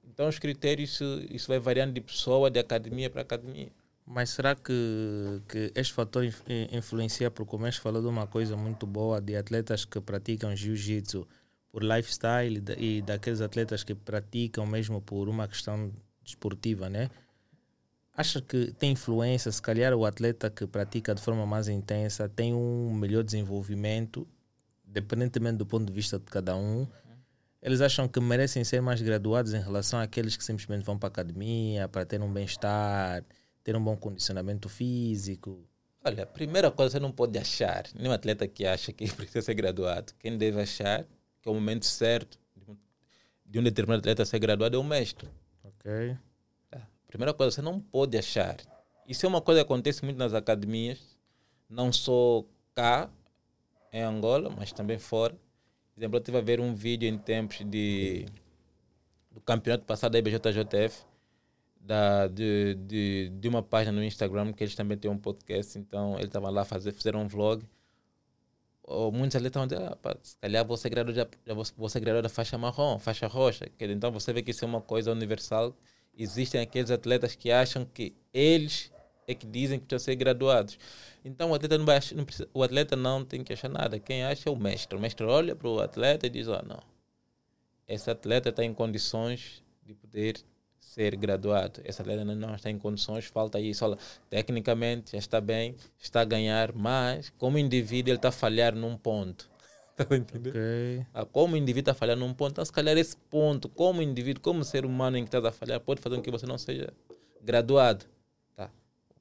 Então, os critérios, isso, isso vai variando de pessoa, de academia para academia. Mas será que, que este fator influencia? Porque o Mestre falou de uma coisa muito boa de atletas que praticam jiu-jitsu por lifestyle e daqueles atletas que praticam mesmo por uma questão desportiva, né? Acha que tem influência, se calhar o atleta que pratica de forma mais intensa tem um melhor desenvolvimento, independentemente do ponto de vista de cada um, eles acham que merecem ser mais graduados em relação àqueles que simplesmente vão para a academia para ter um bem-estar, ter um bom condicionamento físico? Olha, a primeira coisa você não pode achar, nenhum atleta que acha que precisa ser graduado. Quem deve achar que é o momento certo de um determinado atleta ser graduado é o mestre. Ok. Tá? Primeira coisa, você não pode achar. Isso é uma coisa que acontece muito nas academias, não só cá, em Angola, mas também fora. Por exemplo, eu estive a ver um vídeo em tempos de, do campeonato passado da IBJJF, da, de, de, de uma página no Instagram, que eles também têm um podcast, então ele estava lá fazer, fizeram um vlog. Ou muitos atletas estavam dizendo, ah, se calhar você graduou, já, você graduou da faixa marrom, faixa roxa. Então você vê que isso é uma coisa universal. Existem aqueles atletas que acham que eles é que dizem que precisam ser graduados. Então o atleta não, vai, não precisa, o atleta não tem que achar nada. Quem acha é o mestre. O mestre olha para o atleta e diz: oh, não, esse atleta está em condições de poder ser graduado. Esse atleta não está em condições, falta isso. Olha, tecnicamente já está bem, está a ganhar, mas como indivíduo ele está a falhar num ponto. Tá entendendo? Ok. Ah, Como indivíduo está a falhar num ponto, então se calhar esse ponto, como indivíduo, como ser humano em que estás a falhar, pode fazer com que você não seja graduado.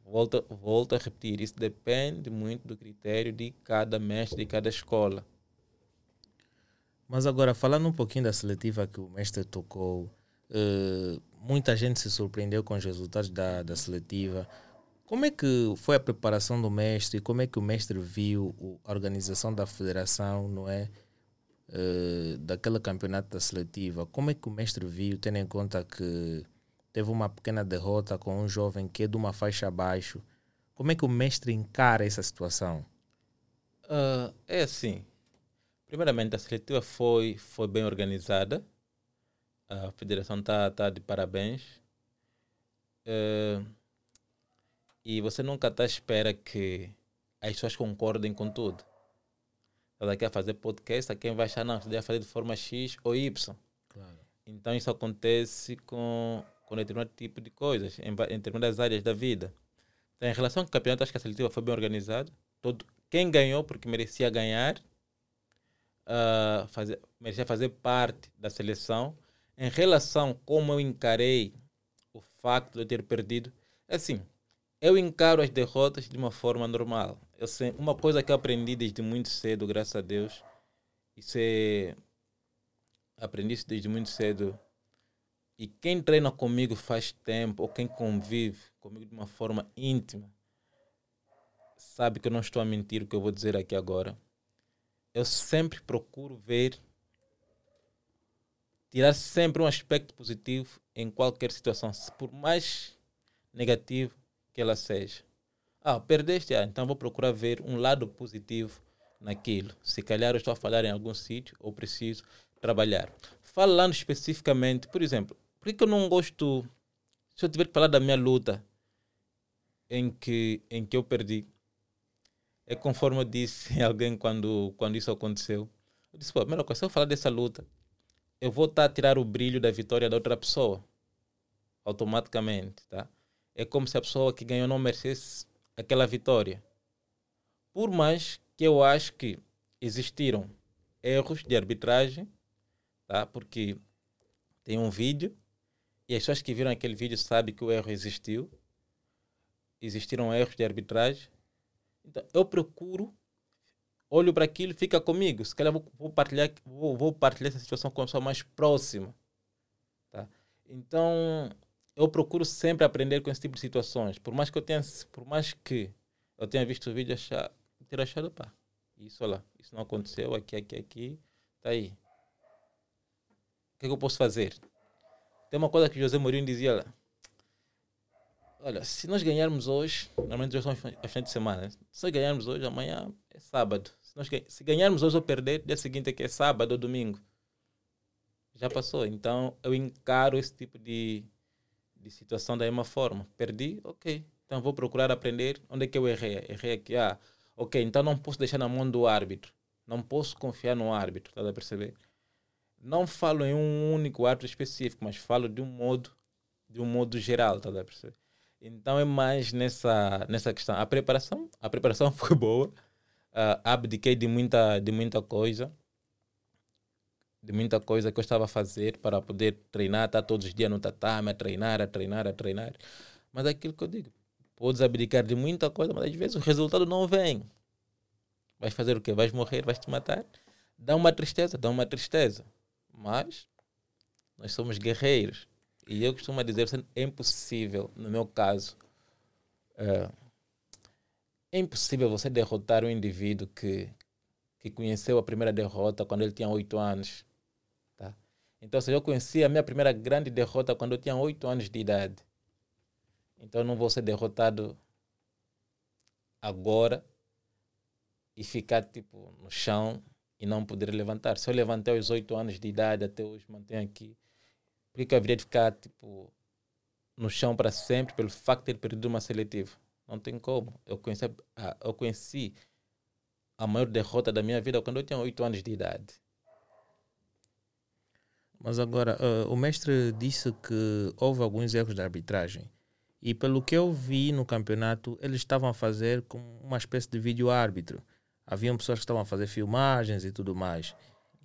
Volto, volto a repetir, isso depende muito do critério de cada mestre, de cada escola. Mas agora, falando um pouquinho da seletiva que o mestre tocou, eh, muita gente se surpreendeu com os resultados da, da seletiva. Como é que foi a preparação do mestre? Como é que o mestre viu a organização da federação, não é? Eh, daquele campeonato da seletiva. Como é que o mestre viu, tendo em conta que teve uma pequena derrota com um jovem que é de uma faixa abaixo? Como é que o mestre encara essa situação? Ah, é assim. Primeiramente, a seletiva foi, foi bem organizada. A federação está tá de parabéns. Eh, e você nunca está à espera que as pessoas concordem com tudo. Está daqui a fazer podcast, a quem vai achar, não, você deve fazer de forma X ou Y. Claro. Então isso acontece com, com determinado tipo de coisas, em, em determinadas áreas da vida. Então, em relação ao campeonato, acho que a seletiva foi bem organizada. Todo, quem ganhou, porque merecia ganhar, ah, fazer, merecia fazer parte da seleção. Em relação a como eu encarei o facto de eu ter perdido, é assim, eu encaro as derrotas de uma forma normal. Eu sei, uma coisa que eu aprendi desde muito cedo, graças a Deus, isso é aprendi isso desde muito cedo. E quem treina comigo faz tempo, ou quem convive comigo de uma forma íntima, sabe que eu não estou a mentir o que eu vou dizer aqui agora. Eu sempre procuro ver, tirar sempre um aspecto positivo em qualquer situação, por mais negativo que ela seja. Ah, perdeste, ah, então vou procurar ver um lado positivo naquilo. Se calhar eu estou a falhar em algum sítio ou preciso trabalhar. Falando especificamente, por exemplo, por que eu não gosto, se eu tiver que falar da minha luta em que, em que eu perdi, é conforme eu disse a alguém quando, quando isso aconteceu. Eu disse, pô, primeira coisa, se eu falar dessa luta, eu vou estar a tirar o brilho da vitória da outra pessoa, automaticamente, tá? É como se a pessoa que ganhou não merecesse aquela vitória. Por mais que eu acho que existiram erros de arbitragem, tá? Porque tem um vídeo e as pessoas que viram aquele vídeo sabem que o erro existiu. Existiram erros de arbitragem. Então, eu procuro, olho para aquilo, fica comigo. Se calhar vou, vou partilhar, vou, vou partilhar essa situação com a pessoa mais próxima. Tá? Então, eu procuro sempre aprender com esse tipo de situações. Por mais que eu tenha, por mais que eu tenha visto o vídeo e ter achado, pá, isso olha lá, isso não aconteceu, aqui, aqui, aqui, tá aí. O que, é que eu posso fazer? Tem uma coisa que José Mourinho dizia lá. Olha, se nós ganharmos hoje, normalmente hoje são as finais de semana, né? se nós ganharmos hoje, amanhã é sábado. Se, nós, se ganharmos hoje ou perder, dia seguinte é que é sábado ou domingo. Já passou. Então eu encaro esse tipo de, de situação da mesma forma. Perdi, ok. Então vou procurar aprender onde é que eu errei. Errei aqui, ah, ok. Então não posso deixar na mão do árbitro. Não posso confiar no árbitro, está a perceber? Não falo em um único árbitro específico, mas falo de um modo, de um modo geral, está a perceber? Então é mais nessa, nessa questão. A preparação, a preparação foi boa. Uh, abdiquei de muita, de muita coisa. de muita coisa que eu estava a fazer para poder treinar, estar todos os dias no tatame, a treinar, a treinar, a treinar. Mas é aquilo que eu digo, podes abdicar de muita coisa, mas às vezes o resultado não vem. Vais fazer o quê? Vais morrer, vais te matar? Dá uma tristeza, dá uma tristeza. Mas nós somos guerreiros. E eu costumo dizer, é impossível, no meu caso, é, é impossível você derrotar um indivíduo que, que conheceu a primeira derrota quando ele tinha oito anos então, se eu conheci a minha primeira grande derrota quando eu tinha 8 anos de idade. Então, não vou ser derrotado agora e ficar tipo no chão e não poder levantar. Se eu levantei aos 8 anos de idade até hoje, mantenho aqui, por que eu haveria de ficar tipo no chão para sempre pelo facto de ter perdido uma seletiva? Não tem como. Eu conheci, eu conheci a maior derrota da minha vida quando eu tinha 8 anos de idade. Mas agora, uh, o mestre disse que houve alguns erros de arbitragem. E pelo que eu vi no campeonato, eles estavam a fazer como uma espécie de vídeo árbitro. Haviam pessoas que estavam a fazer filmagens e tudo mais.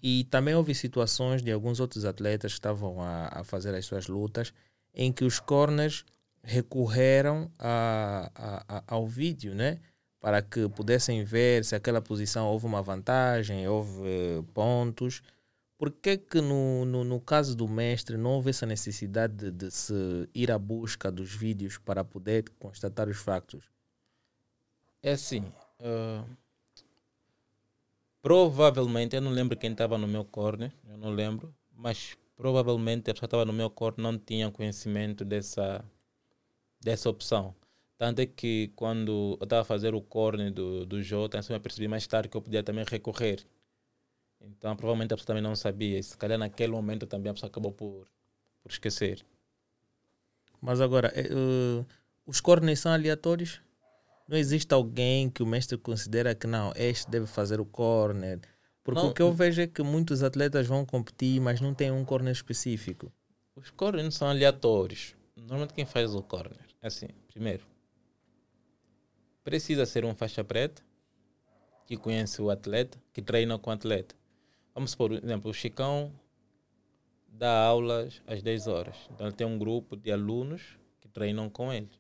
E também houve situações de alguns outros atletas que estavam a, a fazer as suas lutas em que os corners recorreram a, a, ao vídeo, né? Para que pudessem ver se aquela posição houve uma vantagem, houve pontos. Por que, que no, no, no, caso do mestre não houve essa necessidade de, de, se ir à busca dos vídeos para poder constatar os factos? É assim. Uh, provavelmente, eu não lembro quem estava no meu corner, eu não lembro, mas provavelmente a pessoa estava no meu corner não tinha conhecimento dessa, dessa opção. Tanto é que quando eu estava a fazer o corner do, do Jota, eu percebi mais tarde que eu podia também recorrer então, provavelmente a pessoa também não sabia. E se calhar naquele momento também a pessoa acabou por, por esquecer. Mas agora, uh, os corners são aleatórios? Não existe alguém que o mestre considera que não, este deve fazer o corner? Porque não, o que eu vejo é que muitos atletas vão competir, mas não tem um corner específico. Os corners são aleatórios. Normalmente quem faz o corner, é assim, primeiro, precisa ser um faixa preta, que conhece o atleta, que treina com o atleta. Vamos por exemplo, o Chicão dá aulas às 10 horas. Então ele tem um grupo de alunos que treinam com ele.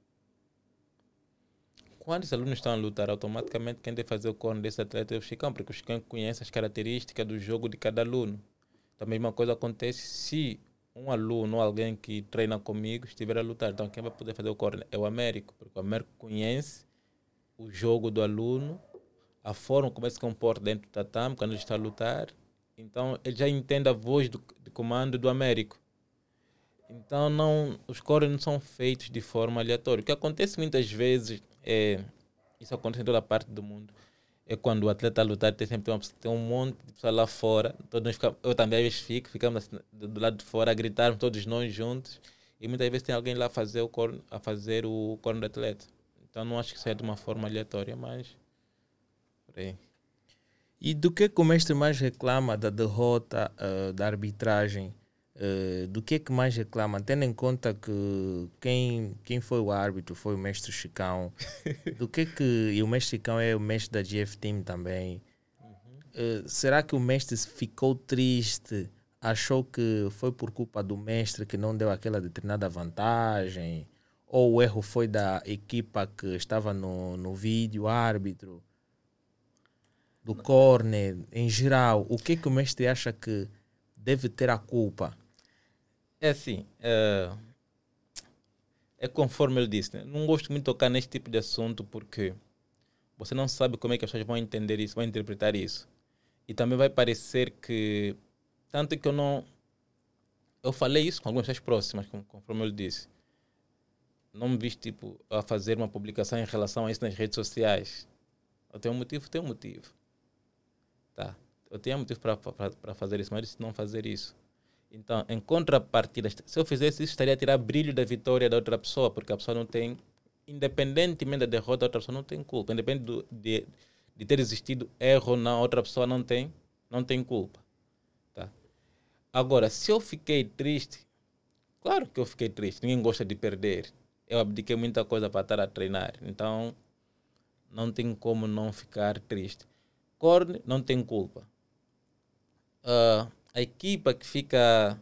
Quando os alunos estão a lutar, automaticamente quem deve fazer o corno desse atleta é o Chicão, porque o Chicão conhece as características do jogo de cada aluno. Então a mesma coisa acontece se um aluno ou alguém que treina comigo estiver a lutar. Então quem vai poder fazer o corno é o Américo, porque o Américo conhece o jogo do aluno, a forma como ele se comporta dentro do tatame quando ele está a lutar então ele já entende a voz do, de comando do Américo. Então não, os coros não são feitos de forma aleatória. O que acontece muitas vezes é isso acontece em toda parte do mundo. É quando o atleta lutar tem sempre uma, tem um monte de pessoas lá fora. Todos eu também às vezes fico, ficamos assim, do, do, lado de fora a gritar todos nós juntos. E muitas vezes tem alguém lá fazer o corno, a fazer o corno do atleta. Então não acho que seja de uma forma aleatória, mas por aí. E do que, que o mestre mais reclama da derrota uh, da arbitragem? Uh, do que que mais reclama? Tendo em conta que quem, quem foi o árbitro foi o mestre Chicão. do que que... E o mestre Chicão é o mestre da GF Team também. Uh, será que o mestre ficou triste? Achou que foi por culpa do mestre que não deu aquela determinada vantagem? Ou o erro foi da equipa que estava no, no vídeo, árbitro? do corner, em geral, o que, que o mestre acha que deve ter a culpa? É assim, é, é conforme ele disse, né? não gosto muito de tocar neste tipo de assunto porque você não sabe como é que as pessoas vão entender isso, vão interpretar isso. E também vai parecer que, tanto que eu não, eu falei isso com algumas pessoas próximas, conforme ele disse. Não me vi tipo, a fazer uma publicação em relação a isso nas redes sociais. Eu tenho um motivo, tenho um motivo. Tá. Eu tinha motivo para fazer isso, mas disse não fazer isso. Então, em contrapartida, se eu fizesse isso, estaria a tirar brilho da vitória da outra pessoa, porque a pessoa não tem, independentemente da derrota, a outra pessoa não tem culpa. Independente do, de, de ter existido erro na outra pessoa, não tem, não tem culpa. Tá? Agora, se eu fiquei triste, claro que eu fiquei triste, ninguém gosta de perder. Eu abdiquei muita coisa para estar a treinar, então não tem como não ficar triste. Corne não tem culpa. Uh, a equipa que fica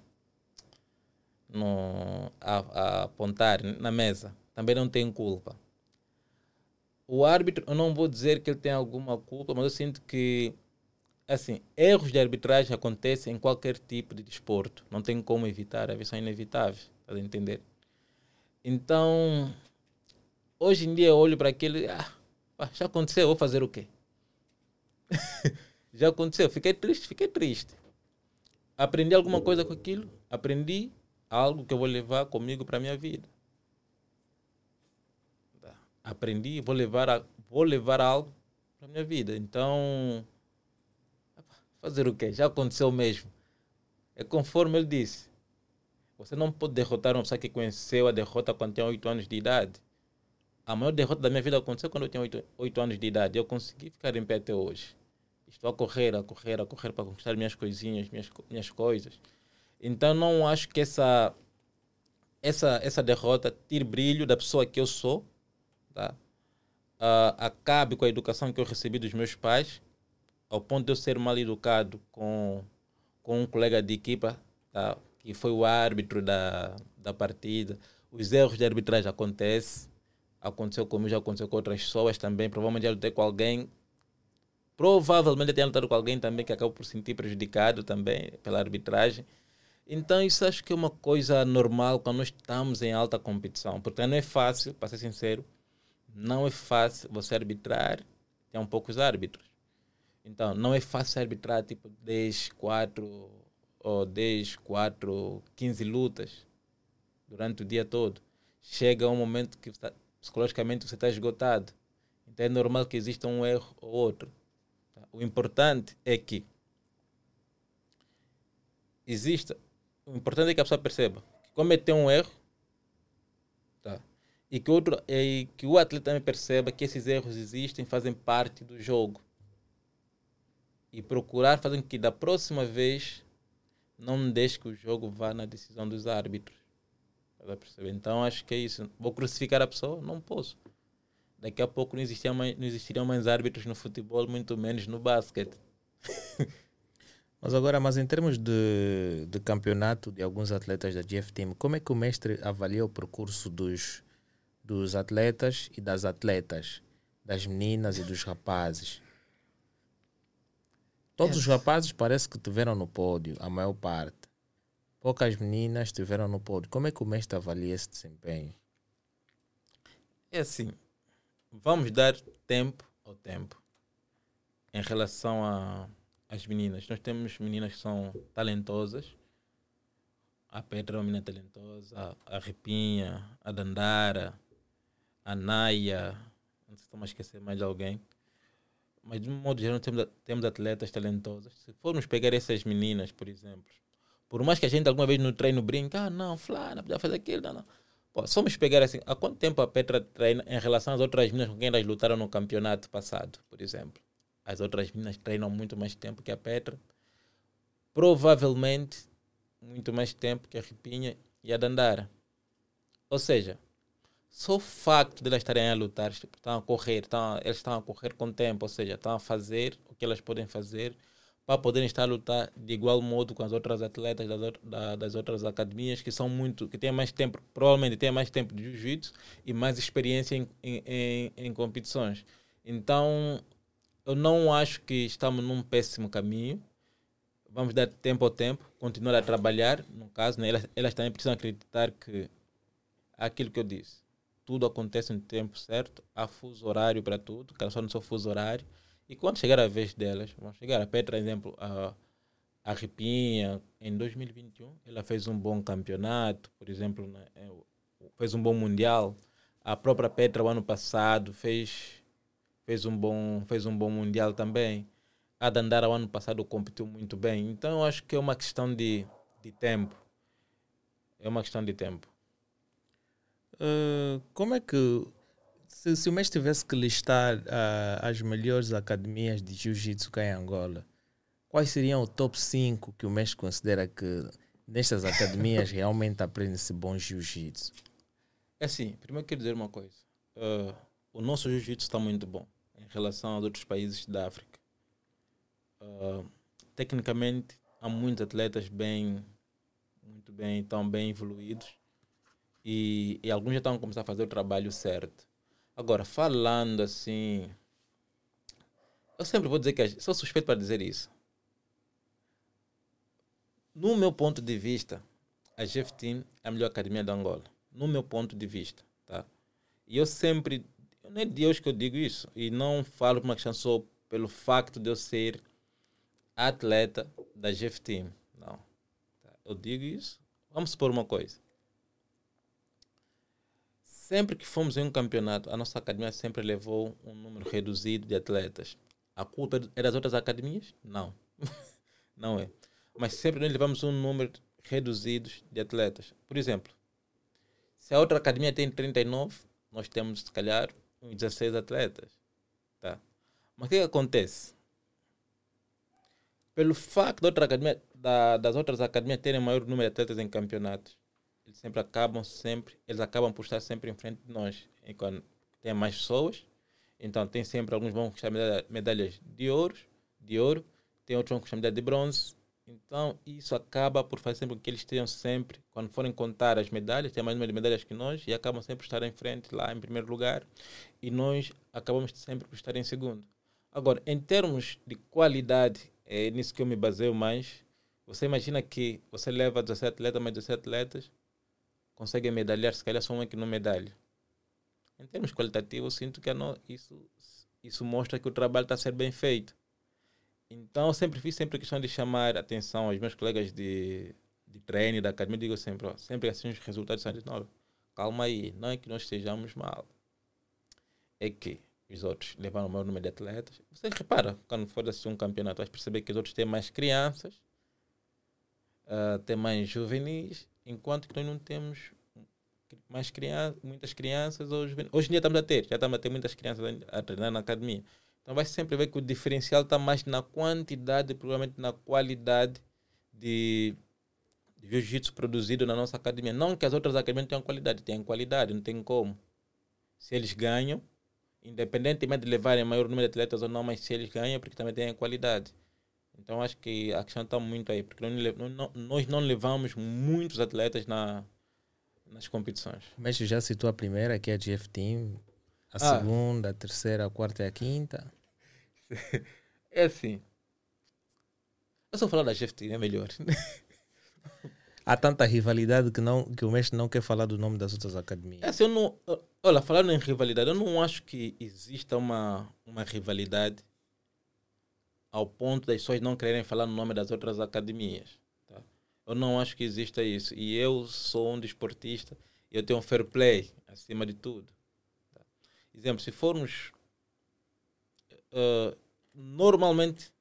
no, a, a apontar na mesa também não tem culpa. O árbitro, eu não vou dizer que ele tem alguma culpa, mas eu sinto que assim, erros de arbitragem acontecem em qualquer tipo de desporto. Não tem como evitar, são inevitáveis, a entender? Então, hoje em dia eu olho para aquele, ah, já aconteceu, vou fazer o quê? já aconteceu, fiquei triste, fiquei triste. Aprendi alguma coisa com aquilo, aprendi algo que eu vou levar comigo para a minha vida. Aprendi, vou levar, a, vou levar algo para a minha vida. Então, fazer o quê? Já aconteceu mesmo. É conforme ele disse. Você não pode derrotar uma pessoa que conheceu a derrota quando tinha 8 anos de idade. A maior derrota da minha vida aconteceu quando eu tinha 8, 8 anos de idade. Eu consegui ficar em pé até hoje. Estou a correr, a correr, a correr para conquistar minhas coisinhas, minhas, minhas coisas. Então não acho que essa, essa, essa derrota tire brilho da pessoa que eu sou, tá? Uh, acabe com a educação que eu recebi dos meus pais, ao ponto de eu ser mal educado com, com um colega de equipa, tá? que foi o árbitro da, da partida. Os erros de arbitragem acontecem, aconteceu comigo, já aconteceu com outras pessoas também. Provavelmente já lutei com alguém, provavelmente tenha lutado com alguém também que acabou por se sentir prejudicado também pela arbitragem. Então, isso acho que é uma coisa normal quando nós estamos em alta competição. Porque não é fácil, para ser sincero, não é fácil você arbitrar, tem um poucos árbitros. Então, não é fácil arbitrar tipo 10, 4 ou 10, 4, 15 lutas durante o dia todo. Chega um momento que tá, psicologicamente você está esgotado. Então é normal que exista um erro ou outro. Tá? O importante é que exista. O importante é que a pessoa perceba que cometeu um erro tá? e, que outro, e que o atleta também perceba que esses erros existem, fazem parte do jogo e procurar fazer com que da próxima vez não deixe que o jogo vá na decisão dos árbitros. Então acho que é isso. Vou crucificar a pessoa? Não posso. Daqui a pouco não, existia mais, não existiriam mais árbitros no futebol, muito menos no basquete. mas agora, mas em termos de, de campeonato de alguns atletas da GF Team, como é que o mestre avalia o percurso dos, dos atletas e das atletas, das meninas e dos rapazes? Todos é. os rapazes parece que tiveram no pódio, a maior parte. Poucas meninas estiveram no pódio. Como é que o mestre avalia esse desempenho? É assim, vamos dar tempo ao tempo em relação às meninas. Nós temos meninas que são talentosas. A Petra é uma menina talentosa, a Ripinha, a Dandara, a Naya, não sei se estou a esquecer mais de alguém mas de um modo geral temos, temos atletas talentosas. Se formos pegar essas meninas, por exemplo, por mais que a gente alguma vez no treino brinque, ah, não, Flávia, podia fazer aquilo, não, não. Se formos pegar assim, há quanto tempo a Petra treina em relação às outras meninas com quem elas lutaram no campeonato passado, por exemplo? As outras meninas treinam muito mais tempo que a Petra. Provavelmente muito mais tempo que a Ripinha e a Dandara. Ou seja, só o facto de elas estarem a lutar, estão a correr, estão, eles estão a correr com tempo, ou seja, estão a fazer o que elas podem fazer para poderem estar a lutar de igual modo com as outras atletas das, das outras academias que são muito, que têm mais tempo, provavelmente têm mais tempo de jiu-jitsu e mais experiência em, em, em, competições. Então, eu não acho que estamos num péssimo caminho. Vamos dar tempo ao tempo, continuar a trabalhar, no caso, né? elas, elas também precisam acreditar que aquilo que eu disse tudo acontece no tempo certo, há fuso horário para tudo, que só no seu fuso horário. E quando chegar a vez delas, vão chegar a Petra, exemplo, a, a Ripinha, em 2021, ela fez um bom campeonato, por exemplo, né, é, fez um bom mundial. A própria Petra, o ano passado, fez, fez, um, bom, fez um bom mundial também. A Dandara, o ano passado, competiu muito bem. Então, eu acho que é uma questão de, de tempo. É uma questão de tempo. Uh, como é que se, se, o mestre tivesse que listar uh, as melhores academias de jiu-jitsu cá em Angola, quais seriam o top 5 que o mestre considera que nestas academias realmente aprende-se bom jiu-jitsu? É assim, primeiro quero dizer uma coisa. Uh, o nosso jiu-jitsu está muito bom em relação aos outros países da África. Uh, tecnicamente, há muitos atletas bem, muito bem, tão bem evoluídos e, e alguns já estão a começar a fazer o trabalho certo. Agora, falando assim, eu sempre vou dizer que sou suspeito para dizer isso. No meu ponto de vista, a GF Team é a melhor academia da Angola. No meu ponto de vista, tá? E eu sempre, não é de Deus que eu digo isso, e não falo uma questão só pelo facto de eu ser atleta da GF Team. Não. Eu digo isso. Vamos supor uma coisa. Sempre que fomos em um campeonato, a nossa academia sempre levou um número reduzido de atletas. A culpa é das outras academias? Não. não é. Mas sempre nós levamos um número reduzido de atletas. Por exemplo, se a outra academia tem 39, nós temos, se calhar, uns 16 atletas. Tá? Mas o que, que acontece? Pelo facto outra academia, da, das outras academias terem maior número de atletas em campeonatos, eles sempre acabam sempre, eles acabam por estar sempre em frente de nós. Enquanto tem mais pessoas, então tem sempre alguns vão conquistar medalhas de ouro, de ouro, tem outros vão conquistar medalha de bronze. Então isso acaba por fazer sempre com que eles tenham sempre, quando forem contar as medalhas, tem mais número de medalhas que nós e acabam sempre por estar em frente lá em primeiro lugar e nós acabamos sempre por estar em segundo. Agora, em termos de qualidade, é nisso que eu me baseio mais. Você imagina que você leva 17 atletas, mais 17 atletas, conseguem medalhar, se calhar só um é que não medalha. Em termos qualitativos, sinto que não, isso, isso mostra que o trabalho está a ser bem feito. Então, sempre fiz sempre questão de chamar atenção aos meus colegas de, de treino da academia. Digo sempre, ó, sempre assim os resultados são de novo. Calma aí, não é que nós estejamos mal. É que os outros levaram o maior número de atletas. Você repara, quando for assistir um campeonato, vai perceber que os outros têm mais crianças, uh, têm mais juvenis, enquanto que nós não temos mais crianças, muitas crianças. Hoje, hoje em dia estamos a ter, já estamos a ter muitas crianças a treinar na academia. Então vai sempre ver que o diferencial está mais na quantidade, provavelmente na qualidade de, de jiu-jitsu produzido na nossa academia. Não que as outras academias tenham qualidade, têm qualidade, não tem como. Se eles ganham, independentemente de levarem maior número de atletas ou não, mas se eles ganham, porque também têm qualidade. Então acho que a questão está muito aí, porque nós não levamos muitos atletas na, nas competições. O mestre já citou a primeira, que é a GF Team, a ah. segunda, a terceira, a quarta e a quinta. É assim. Eu só falar da GF Team, é melhor. Há tanta rivalidade que, não, que o mestre não quer falar do nome das outras academias. É assim, eu não, olha, falando em rivalidade, eu não acho que exista uma, uma rivalidade ao ponto das pessoas não quererem falar no nome das outras academias. Tá? Eu não acho que exista isso. E eu sou um desportista eu tenho um fair play acima de tudo. Tá? Exemplo, se formos. Uh, normalmente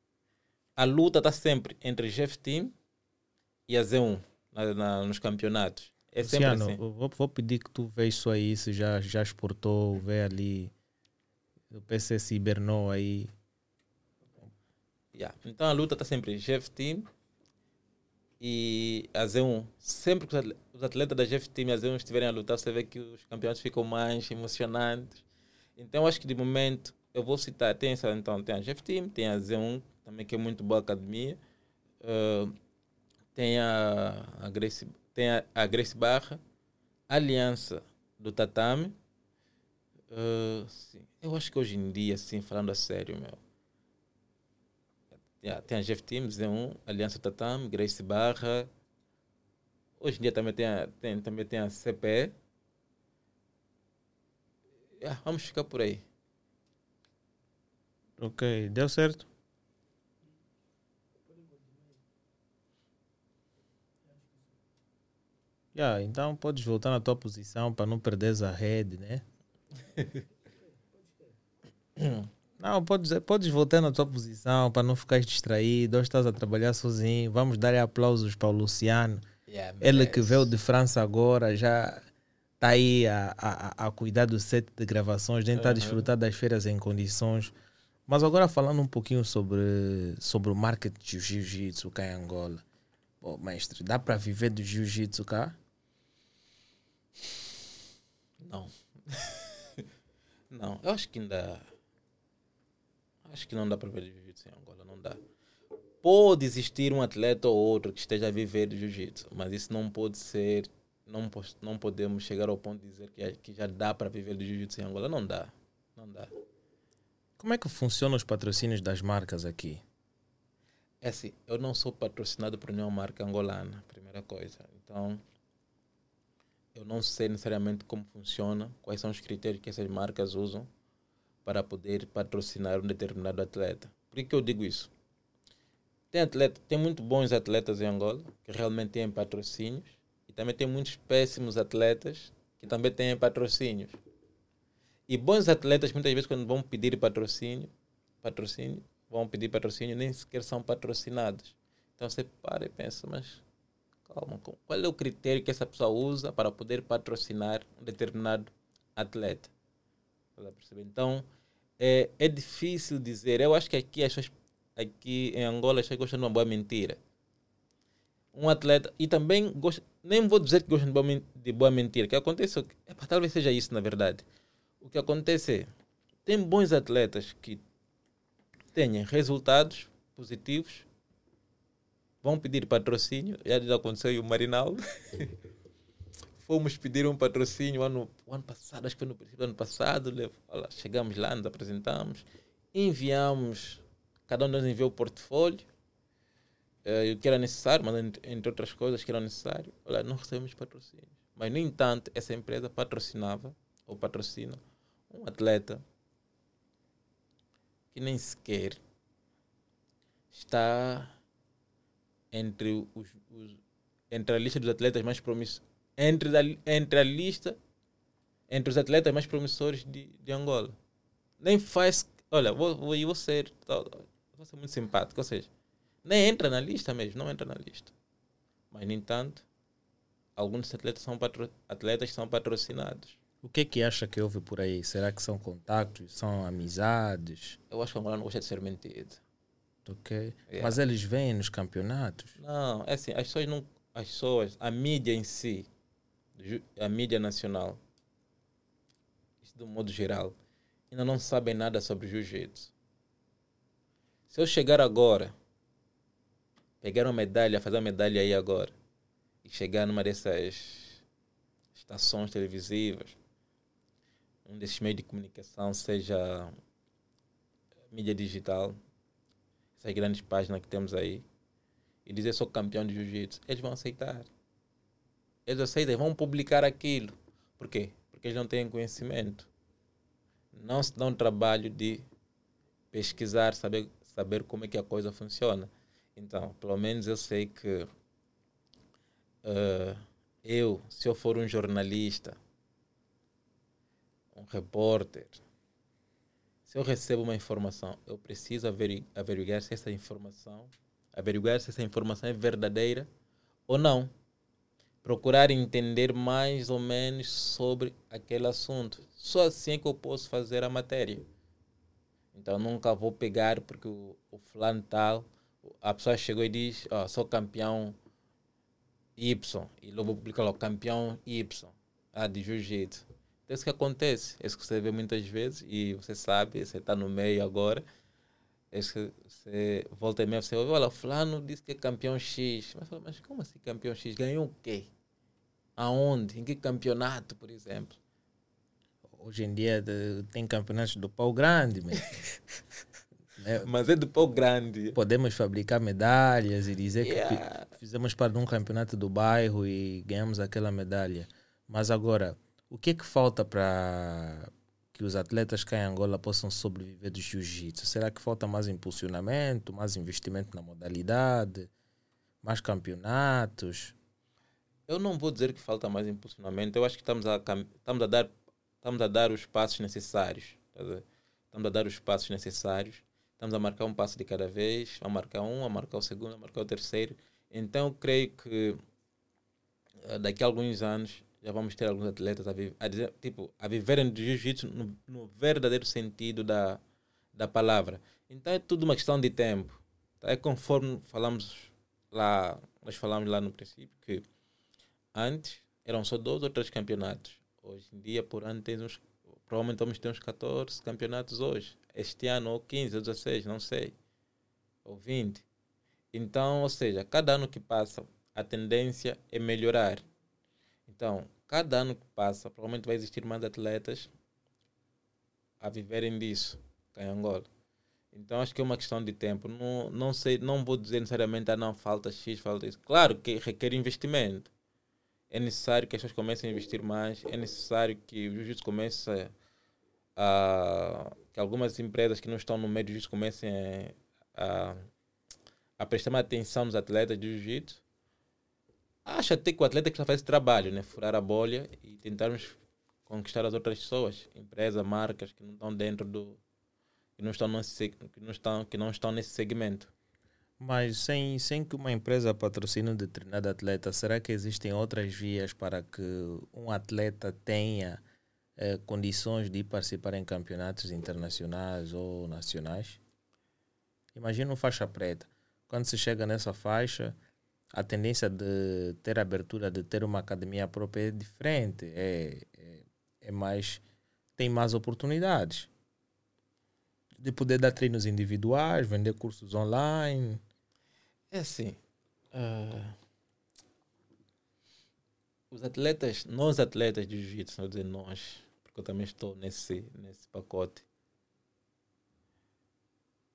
a luta está sempre entre Jeff Team e a Z1 na, na, nos campeonatos. É sempre Luciano, assim. Vou, vou, pedir que tu vejas isso aí, se já, já exportou, vê ali o PC Cibernou aí Yeah. Então a luta está sempre Jeff Team e a Z1. Sempre que os atletas da Jeff Team e a Z1 estiverem a lutar, você vê que os campeonatos ficam mais emocionantes. Então acho que de momento eu vou citar, tem essa, então, tem a Jeff Team, tem a Z1, também que é muito boa academia. Uh, tem a, a Grace, tem a, a Grace Barra, a Aliança do Tatame. Uh, eu acho que hoje em dia, assim, falando a sério, meu, Yeah, tem a Jeff Teams, Z1, Aliança Tatam, Grace Barra. Hoje em dia também tem a, tem, também tem a CPE. Yeah, vamos ficar por aí. Ok, deu certo? Yeah, então podes voltar na tua posição para não perderes a rede, né? Não, podes, podes voltar na tua posição para não ficar distraído. Hoje estás a trabalhar sozinho. Vamos dar aplausos para o Luciano. Yeah, Ele que veio de França agora já está aí a, a, a cuidar do set de gravações, tentar uhum. desfrutar das feiras em condições. Mas agora falando um pouquinho sobre, sobre o marketing de jiu-jitsu cá em Angola. Pô, mestre, dá para viver do jiu-jitsu cá? Não. não, eu acho que ainda Acho que não dá para ver jiu-jitsu em Angola, não dá. pode existir um atleta ou outro que esteja a viver de jiu-jitsu, mas isso não pode ser, não, não podemos chegar ao ponto de dizer que, que já dá para viver de jiu-jitsu em Angola. Não dá, não dá. Como é que funcionam os patrocínios das marcas aqui? É assim, eu não sou patrocinado por nenhuma marca angolana, primeira coisa. Então, eu não sei necessariamente como funciona, quais são os critérios que essas marcas usam para poder patrocinar um determinado atleta. Por que, eu digo isso? Tem, atleta, tem muito bons atletas em Angola que realmente têm patrocínios e também tem muitos péssimos atletas que também têm patrocínios. E bons atletas, muitas vezes, quando vão pedir patrocínio, patrocínio, vão pedir patrocínio, nem sequer são patrocinados. Então você para e pensa, mas calma, qual é o critério que essa pessoa usa para poder patrocinar um determinado atleta? Então, é, é difícil dizer. Eu acho que aqui, aqui em Angola, as pessoas gostam de uma boa mentira. Um atleta, e também, gosta, nem vou dizer que gostam de boa, de boa mentira, o que acontece, é, talvez seja isso na verdade o que acontece é, tem bons atletas que têm resultados positivos, vão pedir patrocínio, já aconteceu o Marinaldo. Fomos pedir um patrocínio ano, ano passado, acho que foi no princípio do ano passado, olha, chegamos lá, nos apresentamos, enviamos, cada um de nós enviou o portfólio, eh, o que era necessário, mas entre, outras coisas que eram necessário, olha, não recebemos patrocínio. Mas, no entanto, essa empresa patrocinava, ou patrocina, um atleta que nem sequer está entre, os, os, entre a lista dos atletas mais entre, a, entre a lista, entre os atletas mais promissores de, de Angola. Nem faz, olha, vou, vou, vou, ser, vou ser muito simpático, ou seja, nem entra na lista mesmo, não entra na lista. Mas, no entanto, alguns atletas são, patro, atletas são patrocinados. O que é que acha que houve por aí? Será que são contatos? São amizades? Eu acho que o angolano gosta de ser mentido. Ok. Yeah. Mas eles vêm nos campeonatos? Não, é assim, as pessoas não. As pessoas, a mídia em si, a mídia nacional, de um modo geral, ainda não sabem nada sobre jiu-jitsu. Se eu chegar agora, pegar uma medalha, fazer uma medalha aí agora, e chegar numa dessas estações televisivas, um desses meios de comunicação, seja mídia digital, essas grandes páginas que temos aí, e dizer sou campeão de jiu-jitsu, eles vão aceitar. Eles aceitam, vão publicar aquilo. Por quê? Porque eles não têm conhecimento. Não se dão trabalho de pesquisar, saber, saber como é que a coisa funciona. Então, pelo menos eu sei que uh, eu, se eu for um jornalista, um repórter, se eu recebo uma informação, eu preciso averiguar se essa informação, averiguar se essa informação é verdadeira ou não. Procurar entender mais ou menos sobre aquele assunto. Só assim é que eu posso fazer a matéria. Então nunca vou pegar porque o, o fulano tal, a pessoa chegou e diz, oh, sou campeão Y, e logo publica lá, campeão Y, ah, de jiu-jitsu. É isso que acontece. É isso que você vê muitas vezes e você sabe, você está no meio agora. É isso que você volta e meia, você ouve, olha, fulano disse que é campeão X. Mas, mas como assim campeão X? Ganhou o quê? Aonde? Em que campeonato, por exemplo? Hoje em dia tem campeonatos do pau grande, mas... É, mas é do pau grande. Podemos fabricar medalhas e dizer yeah. que fizemos parte de um campeonato do bairro e ganhamos aquela medalha. Mas agora, o que é que falta para que os atletas cá em Angola possam sobreviver do jiu-jitsu? Será que falta mais impulsionamento, mais investimento na modalidade, mais campeonatos? Eu não vou dizer que falta mais impulsionamento. Eu acho que estamos a, estamos a, dar, estamos a dar os passos necessários. Tá estamos a dar os passos necessários. Estamos a marcar um passo de cada vez, a marcar um, a marcar o segundo, a marcar o terceiro. Então, creio que eh, daqui a alguns anos já vamos ter alguns atletas a, a, dizer, tipo, a viverem de jiu-jitsu no, no, verdadeiro sentido da, da palavra. Então é tudo uma questão de tempo. Tá? É conforme falamos lá, nós falamos lá no princípio que antes eram só dois ou três campeonatos. Hoje em dia, por ano, tens uns, provavelmente vamos ter uns 14 campeonatos hoje. Este ano, ou 15 ou 16, não sei. Ou 20. Então, ou seja, cada ano que passa, a tendência é melhorar. Então, cada ano que passa, provavelmente vai existir mais atletas a viverem disso em Angola. Então acho que é uma questão de tempo. Não, não sei, não vou dizer necessariamente ah, não falta X, falta isso. Claro que requer investimento. É necessário que as pessoas comecem a investir mais, é necessário que o jiu-jitsu comece a, que algumas empresas que não estão no meio do jiu-jitsu comecem a, a, prestar mais atenção nos atletas de jiu-jitsu. Acho até que o atleta que está fazendo esse trabalho, né? Furar a bolha e tentarmos conquistar as outras pessoas, empresas, marcas que não estão dentro do, que não estão nesse, que não estão, que não estão nesse segmento. Mas sem, sem que uma empresa patrocine um determinado atleta, será que existem outras vias para que um atleta tenha eh, condições de participar em campeonatos internacionais ou nacionais? Imagina um faixa preta. Quando se chega nessa faixa, a tendência de ter abertura, de ter uma academia própria é diferente. É, é, é mais. tem mais oportunidades de poder dar treinos individuais, vender cursos online? É assim. Uh, os atletas, nós atletas de jiu-jitsu, não dizer nós, porque eu também estou nesse, nesse pacote,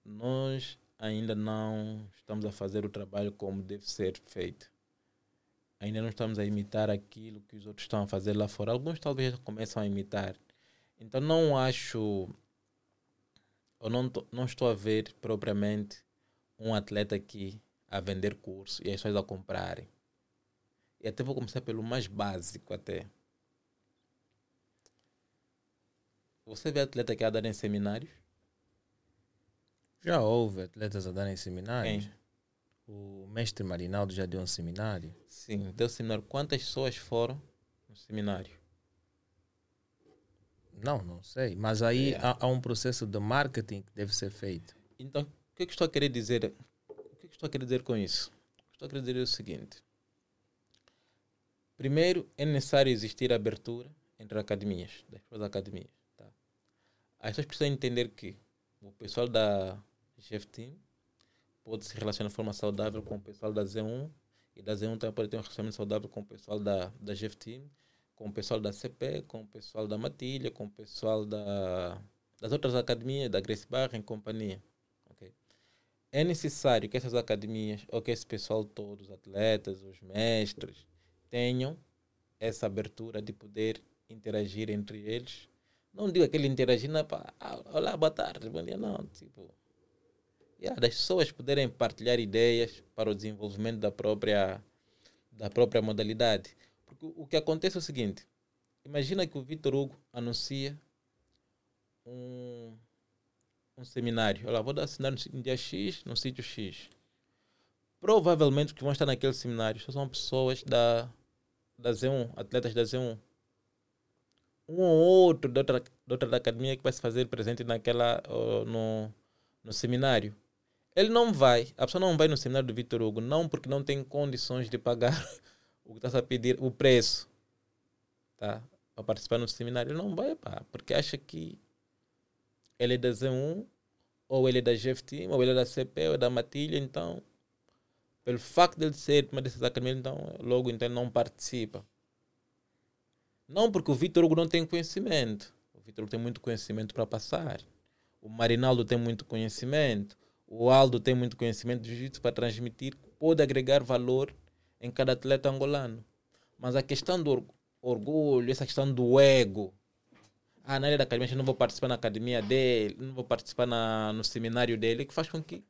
nós ainda não estamos a fazer o trabalho como deve ser feito. Ainda não estamos a imitar aquilo que os outros estão a fazer lá fora. Alguns talvez começam a imitar. Então não acho eu não, não estou a ver propriamente um atleta aqui a vender curso e as pessoas a comprarem. E até vou começar pelo mais básico até. Você vê atleta que a dar em seminários? Já houve atletas a dar em seminários? Quem? O mestre Marinaldo já deu um seminário? Sim, deu seminário. Quantas pessoas foram no seminário? Não, não sei. Mas aí é. há, há, um processo de marketing que deve ser feito. Então, o que, é que estou a querer dizer? É estou a querer dizer com isso? Estou a querer dizer o seguinte. Primeiro, é necessário existir abertura entre academias, das academias. Tá? As pessoas precisam entender que o pessoal da GF Team pode se relacionar de forma saudável com o pessoal da Z1 e da Z1 também pode ter um relacionamento saudável com o pessoal da, da Team com o pessoal da CP, com o pessoal da Matilha, com o pessoal da, das outras academias, da Grace Barra e companhia. É necessário que essas academias, ou que esse pessoal todo, os atletas, os mestres, tenham essa abertura de poder interagir entre eles. Não digo aquele interagir na pá, ah, olá, boa tarde, bom dia, não. Tipo, yeah, das pessoas poderem partilhar ideias para o desenvolvimento da própria, da própria modalidade o que acontece é o seguinte: imagina que o Vitor Hugo anuncia um, um seminário. Olha, vou dar seminário no dia X, no sítio X. Provavelmente que vão estar naquele seminário são pessoas da, da Z1, atletas da Z1. Um ou outro de outra, de outra da academia que vai se fazer presente naquela, no, no seminário. Ele não vai, a pessoa não vai no seminário do Vitor Hugo, não porque não tem condições de pagar o que está a pedir, o preço, tá? Para participar no seminário, não vai, pá, porque acha que ele é da Z1, ou ele é da GFT, ou ele é da CP, ou é da Matilha, então, pelo facto de ele ser uma dessas academias, então, logo então ele não participa. Não porque o Vitor Hugo não tem conhecimento. O Vitor Hugo tem muito conhecimento para passar. O Marinaldo tem muito conhecimento. O Aldo tem muito conhecimento de jiu-jitsu para transmitir. Pode agregar valor em cada atleta angolano. Mas a questão do orgulho, essa questão do ego. Ah, na área da academia, eu não vou participar na academia dele, não vou participar na, no seminário dele, que faz com que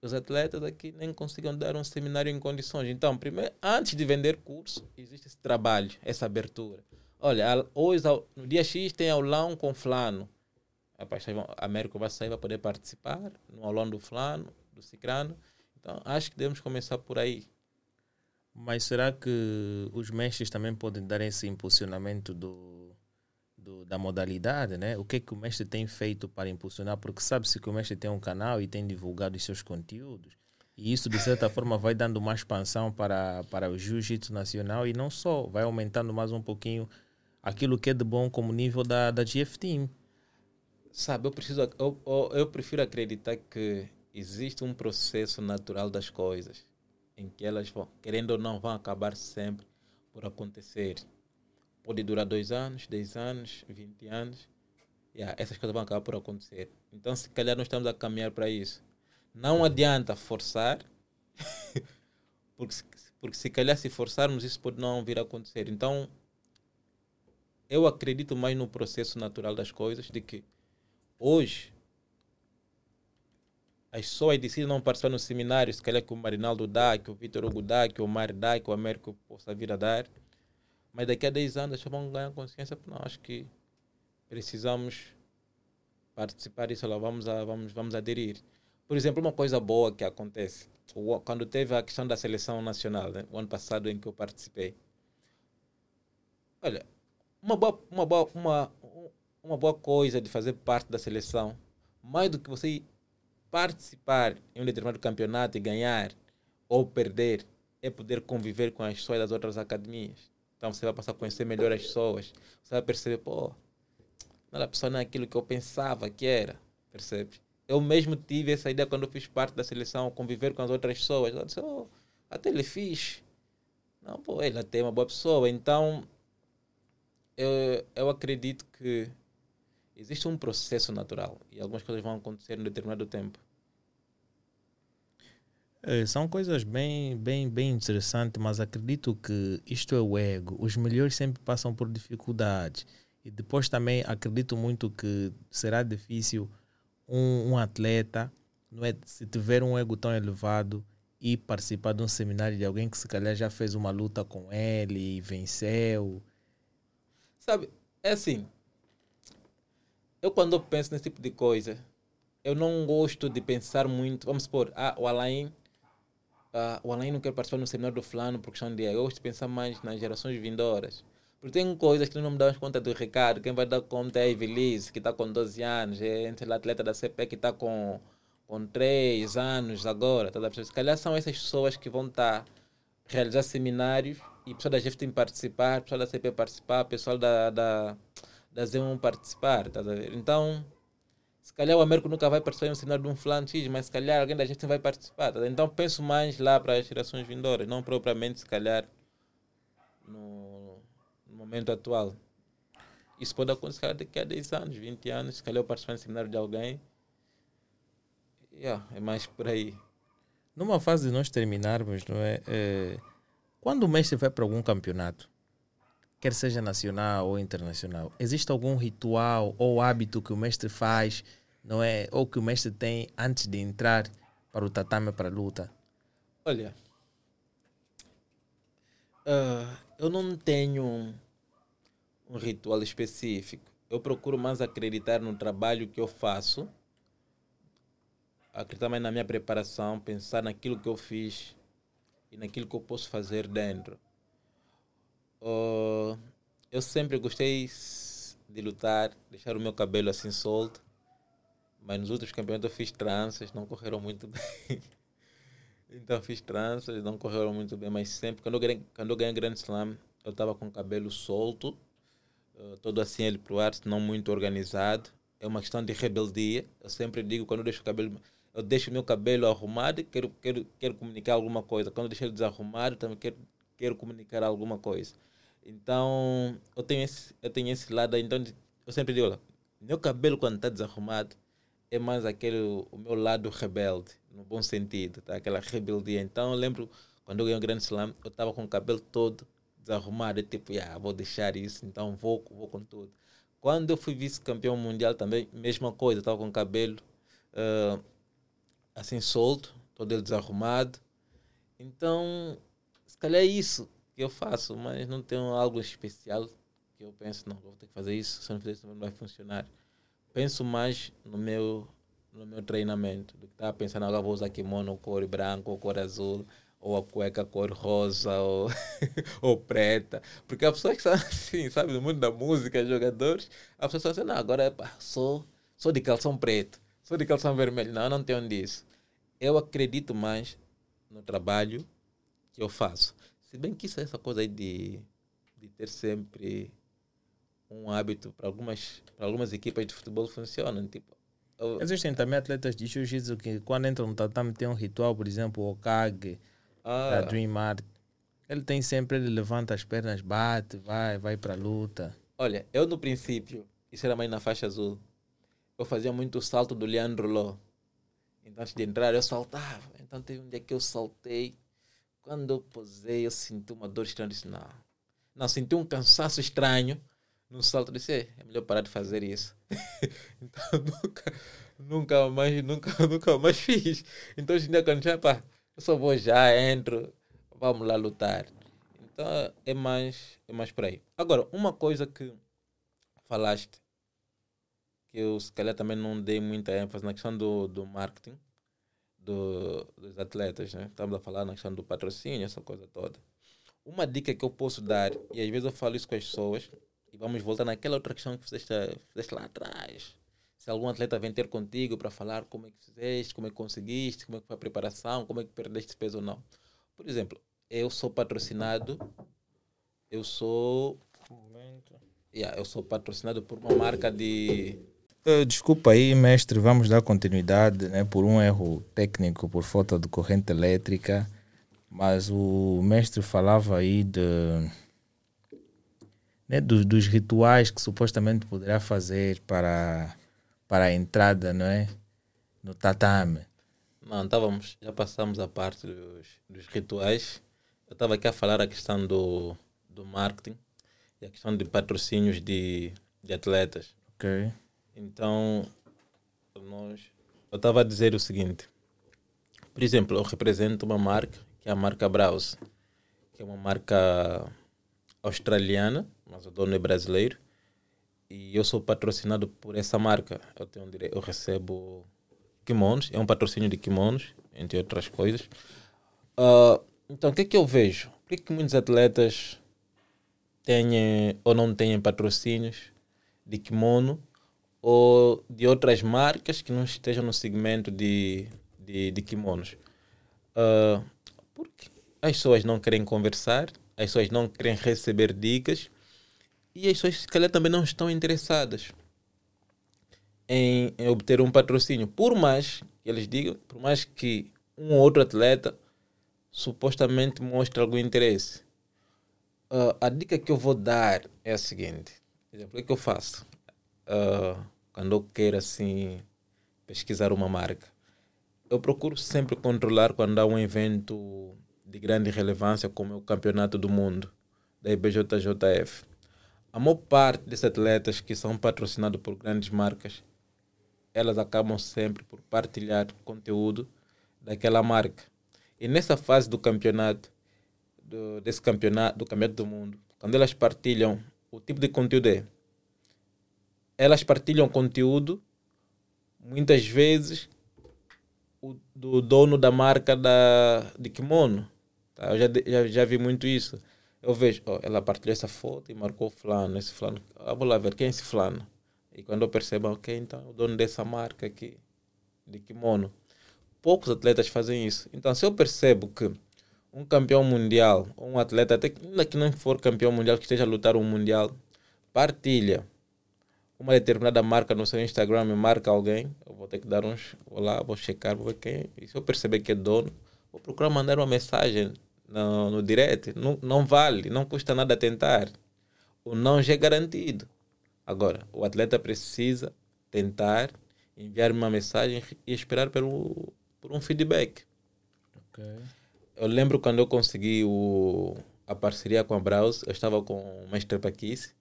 os atletas aqui nem consigam dar um seminário em condições. Então, primeiro, antes de vender curso, existe esse trabalho, essa abertura. Olha, hoje, no dia X, tem aulão com Flano. A América vai sair, vai poder participar no aulão do Flano, do Cicrano. Então, acho que devemos começar por aí. Mas será que os mestres também podem dar esse impulsionamento do, do, da modalidade, né? O que é que o mestre tem feito para impulsionar? Porque sabe-se que o mestre tem um canal e tem divulgado os seus conteúdos. E isso, de certa forma, vai dando uma expansão para, para o jiu-jitsu nacional e não só, vai aumentando mais um pouquinho aquilo que é de bom como nível da, da GF Team. Sabe, eu, preciso, eu, eu, eu prefiro acreditar que existe um processo natural das coisas em que elas vão, querendo ou não, vão acabar sempre por acontecer. Pode durar dois anos, dez anos, vinte anos. Yeah, essas coisas vão acabar por acontecer. Então, se calhar, nós estamos a caminhar para isso. Não adianta forçar, porque, porque se calhar, se forçarmos, isso pode não vir a acontecer. Então, eu acredito mais no processo natural das coisas, de que hoje as pessoas decidem não participar no seminário, se calhar que o Marinaldo dá, que o Vitor Hugo dá, que o Mar dá, que o Américo possa vir a dar. Mas daqui a 10 anos as vão ganhar consciência, não, acho que precisamos participar disso lá, vamos, a, vamos, vamos aderir. Por exemplo, uma coisa boa que acontece, quando teve a questão da seleção nacional, né, o ano passado em que eu participei. Olha, uma boa, uma boa, uma, uma boa coisa de fazer parte da seleção, mais do que você participar em um determinado campeonato e ganhar ou perder é poder conviver com as pessoas das outras academias. Então você vai passar a conhecer melhor as pessoas. Você vai perceber, pô, aquela pessoa não é aquilo que eu pensava que era. Percebe? Eu mesmo tive essa ideia quando eu fiz parte da seleção, conviver com as outras pessoas. Eu disse, oh, até ele fiz. Não, pô, ele até é uma boa pessoa. Então, eu, eu acredito que existe um processo natural e algumas coisas vão acontecer em determinado tempo. É, são coisas bem, bem, bem interessantes, mas acredito que isto é o ego. Os melhores sempre passam por dificuldades. E depois também acredito muito que será difícil um, um atleta, não é, se tiver um ego tão elevado, e participar de um seminário de alguém que se calhar já fez uma luta com ele e venceu. Sabe, é assim, eu quando penso nesse tipo de coisa, eu não gosto de pensar muito. Vamos supor, ah, o Alain, ah, o Alain não quer participar no seminário do fulano por questão de. Eu gosto de pensar mais nas gerações vindouras. Porque tem coisas que não me damos conta do recado. Quem vai dar conta é a Evelise, que está com 12 anos, é entre a atleta da CP que está com, com 3 anos agora. Tá? Se calhar são essas pessoas que vão estar tá, realizar seminários e pessoal da GFT participar, pessoal da CP participar, pessoal da, da da Z1 participar, tá? Então, se calhar o Américo nunca vai participar em um cenário de um fulano X, mas se calhar alguém da gente vai participar. Tá? Então penso mais lá para as gerações vindouras, não propriamente se calhar no, no, momento atual. Isso pode acontecer daqui a 10 anos, 20 anos, se calhar eu participar em um seminário de alguém. Yeah, é mais por aí. Numa fase de nós terminarmos, não é? é quando o mestre vai para algum campeonato, quer seja nacional ou internacional, existe algum ritual ou hábito que o mestre faz, não é? Ou que o mestre tem antes de entrar para o tatame para a luta? Olha, uh, eu não tenho um, um ritual específico. Eu procuro mais acreditar no trabalho que eu faço, acreditar mais na minha preparação, pensar naquilo que eu fiz e naquilo que eu posso fazer dentro. Uh, eu sempre gostei de lutar, deixar o meu cabelo assim solto. Mas nos outros campeonatos eu fiz tranças, não correram muito bem. então fiz tranças, não correram muito bem. Mas sempre, quando eu ganhei, quando eu ganhei Grand Slam, eu estava com o cabelo solto, uh, todo assim ele pro ar, não muito organizado. É uma questão de rebeldia. Eu sempre digo, quando eu deixo o cabelo, eu deixo meu cabelo arrumado, quero, quero, quero comunicar alguma coisa. Quando eu deixo ele desarrumado, também quero, quero comunicar alguma coisa. Então, eu tenho esse, eu tenho esse lado aí. Então, eu sempre digo, olha, meu cabelo quando está desarrumado é mais aquele, o meu lado rebelde, no bom sentido, tá? aquela rebeldia. Então, eu lembro, quando eu ganhei o Grande Slam, eu estava com o cabelo todo desarrumado. Eu, tipo, ah, vou deixar isso, então vou, vou com tudo. Quando eu fui vice-campeão mundial também, mesma coisa, estava com o cabelo uh, assim solto, todo ele desarrumado. Então, se calhar é isso eu faço, mas não tenho algo especial que eu penso, não, vou ter que fazer isso, se não fizer isso não vai funcionar. Penso mais no meu, no meu treinamento, do que estava pensando, agora vou usar kimono cor branco ou cor azul, ou a cueca cor rosa ou, ou preta. Porque as pessoas que são assim, sabe, no mundo da música, jogadores, as pessoas falam assim, não, agora sou, sou de calção preto, sou de calção vermelho. Não, não tenho disso. Eu acredito mais no trabalho que eu faço. Se bem que isso é essa coisa aí de, de ter sempre um hábito para algumas, para algumas equipas de futebol funciona. Tipo, Existem também atletas de jiu-jitsu que quando entram no tatame tem um ritual, por exemplo, o Kage, Ah, da Dream Art. Ele tem sempre, ele levanta as pernas, bate, vai, vai pra luta. olha, eu no princípio, isso era mais na faixa azul, eu fazia muito o salto do Leandro Ló. Então, antes de entrar, eu saltava. Então, teve um dia que eu saltei. Quando eu posei, eu senti uma dor estranha. Disse, não. Não, senti um cansaço estranho no salto. Disse, "É, é melhor parar de fazer isso. então, nunca, nunca mais, nunca, nunca mais fiz. Então, hoje em dia, quando já, pá, eu só vou já, entro, vamos lá lutar. Então, é mais, é mais por aí. Agora, uma coisa que falaste, que eu se calhar também não dei muita ênfase na questão do, do marketing do, dos atletas, né? Estamos a falar na questão do patrocínio, essa coisa toda. Uma dica que eu posso dar, e às vezes eu falo isso com as pessoas, e vamos voltar naquela outra questão que fizeste, fizeste lá atrás. Se algum atleta vem ter contigo para falar como é que fizeste, como é que conseguiste, como é que foi a preparação, como é que perdeste peso ou não. Por exemplo, eu sou patrocinado, eu sou Yeah, eu sou patrocinado por uma marca de. Eh, Desculpa aí, mestre, vamos dar continuidade né, por um erro técnico, por falta de corrente elétrica, mas o mestre falava aí de, né, dos, dos rituais que supostamente poderá fazer para, para a entrada não é, no tatame. Não, estávamos, já passamos a parte dos, dos rituais. Eu estava aqui a falar a questão do, do marketing e a questão de patrocínios de, de atletas. Ok. Então, nós, eu estava a dizer o seguinte: por exemplo, eu represento uma marca, que é a marca Browse, que é uma marca australiana, mas o dono é brasileiro, e eu sou patrocinado por essa marca. Eu, tenho dire... eu recebo kimonos, é um patrocínio de kimonos, entre outras coisas. Ah, então, o que é que eu vejo? Por que, que muitos atletas têm ou não têm patrocínios de kimono ou de outras marcas que não estejam no segmento de, de, de kimonos. Ah, porque as pessoas não querem conversar, as pessoas não querem receber dicas e as pessoas, se calhar, também não estão interessadas em, em obter um patrocínio. Por mais que eles digam, por mais que um ou outro atleta supostamente mostre algum interesse. Ah, a dica que eu vou dar é a seguinte: exemplo, o que eu faço? Ah, quando eu quero assim pesquisar uma marca, eu procuro sempre controlar quando há um evento de grande relevância, como é o Campeonato do Mundo da IBJJF. A maior parte desses atletas que são patrocinados por grandes marcas, elas acabam sempre por partilhar conteúdo daquela marca. E nessa fase do campeonato, do, desse campeonato, do campeonato do mundo, quando elas partilham, o tipo de conteúdo é elas partilham conteúdo, muitas vezes, o, do dono da marca da, de kimono. Tá? Eu já, já, já vi muito isso. Eu vejo, ó, ela partilhou essa foto e marcou fulano, esse fulano. Ah, vou lá ver quem é esse fulano. E quando eu percebo, ok, então o dono dessa marca aqui, de kimono. Poucos atletas fazem isso. Então, se eu percebo que um campeão mundial, ou um atleta, até que não for campeão mundial, que esteja a lutar um mundial, partilha uma determinada marca no seu Instagram e marca alguém, eu vou ter que dar uns, vou lá, vou checar, vou ver quem é. E se eu perceber que é dono, vou procurar mandar uma mensagem no, no direct. Não, não vale, não custa nada tentar. O não já é garantido. Agora, o atleta precisa tentar enviar uma mensagem e esperar pelo, por um feedback. Ok. Eu lembro quando eu consegui o, a parceria com a Browse, eu estava com o mestre Paquice,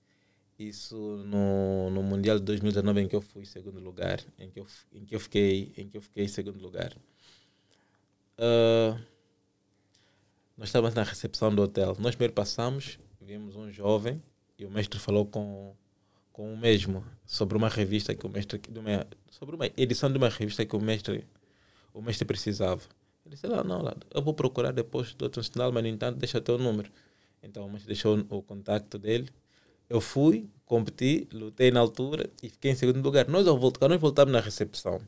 isso no, no Mundial de 2019 em que eu fui segundo lugar, em que eu, em que eu fiquei em que eu fiquei segundo lugar. Ah, nós estávamos na recepção do hotel. Nós primeiro passamos, vimos um jovem e o mestre falou com com o mesmo sobre uma revista que o mestre de uma, sobre uma edição de uma revista que o mestre o mestre precisava. Ele disse, lá, não, lá, eu vou procurar depois do outro sinal, mas no entanto deixa o teu número. Então o mestre deixou o contato dele. Eu fui, competi, lutei na altura e fiquei em segundo lugar. Nós, ao voltar, nós voltamos na recepção,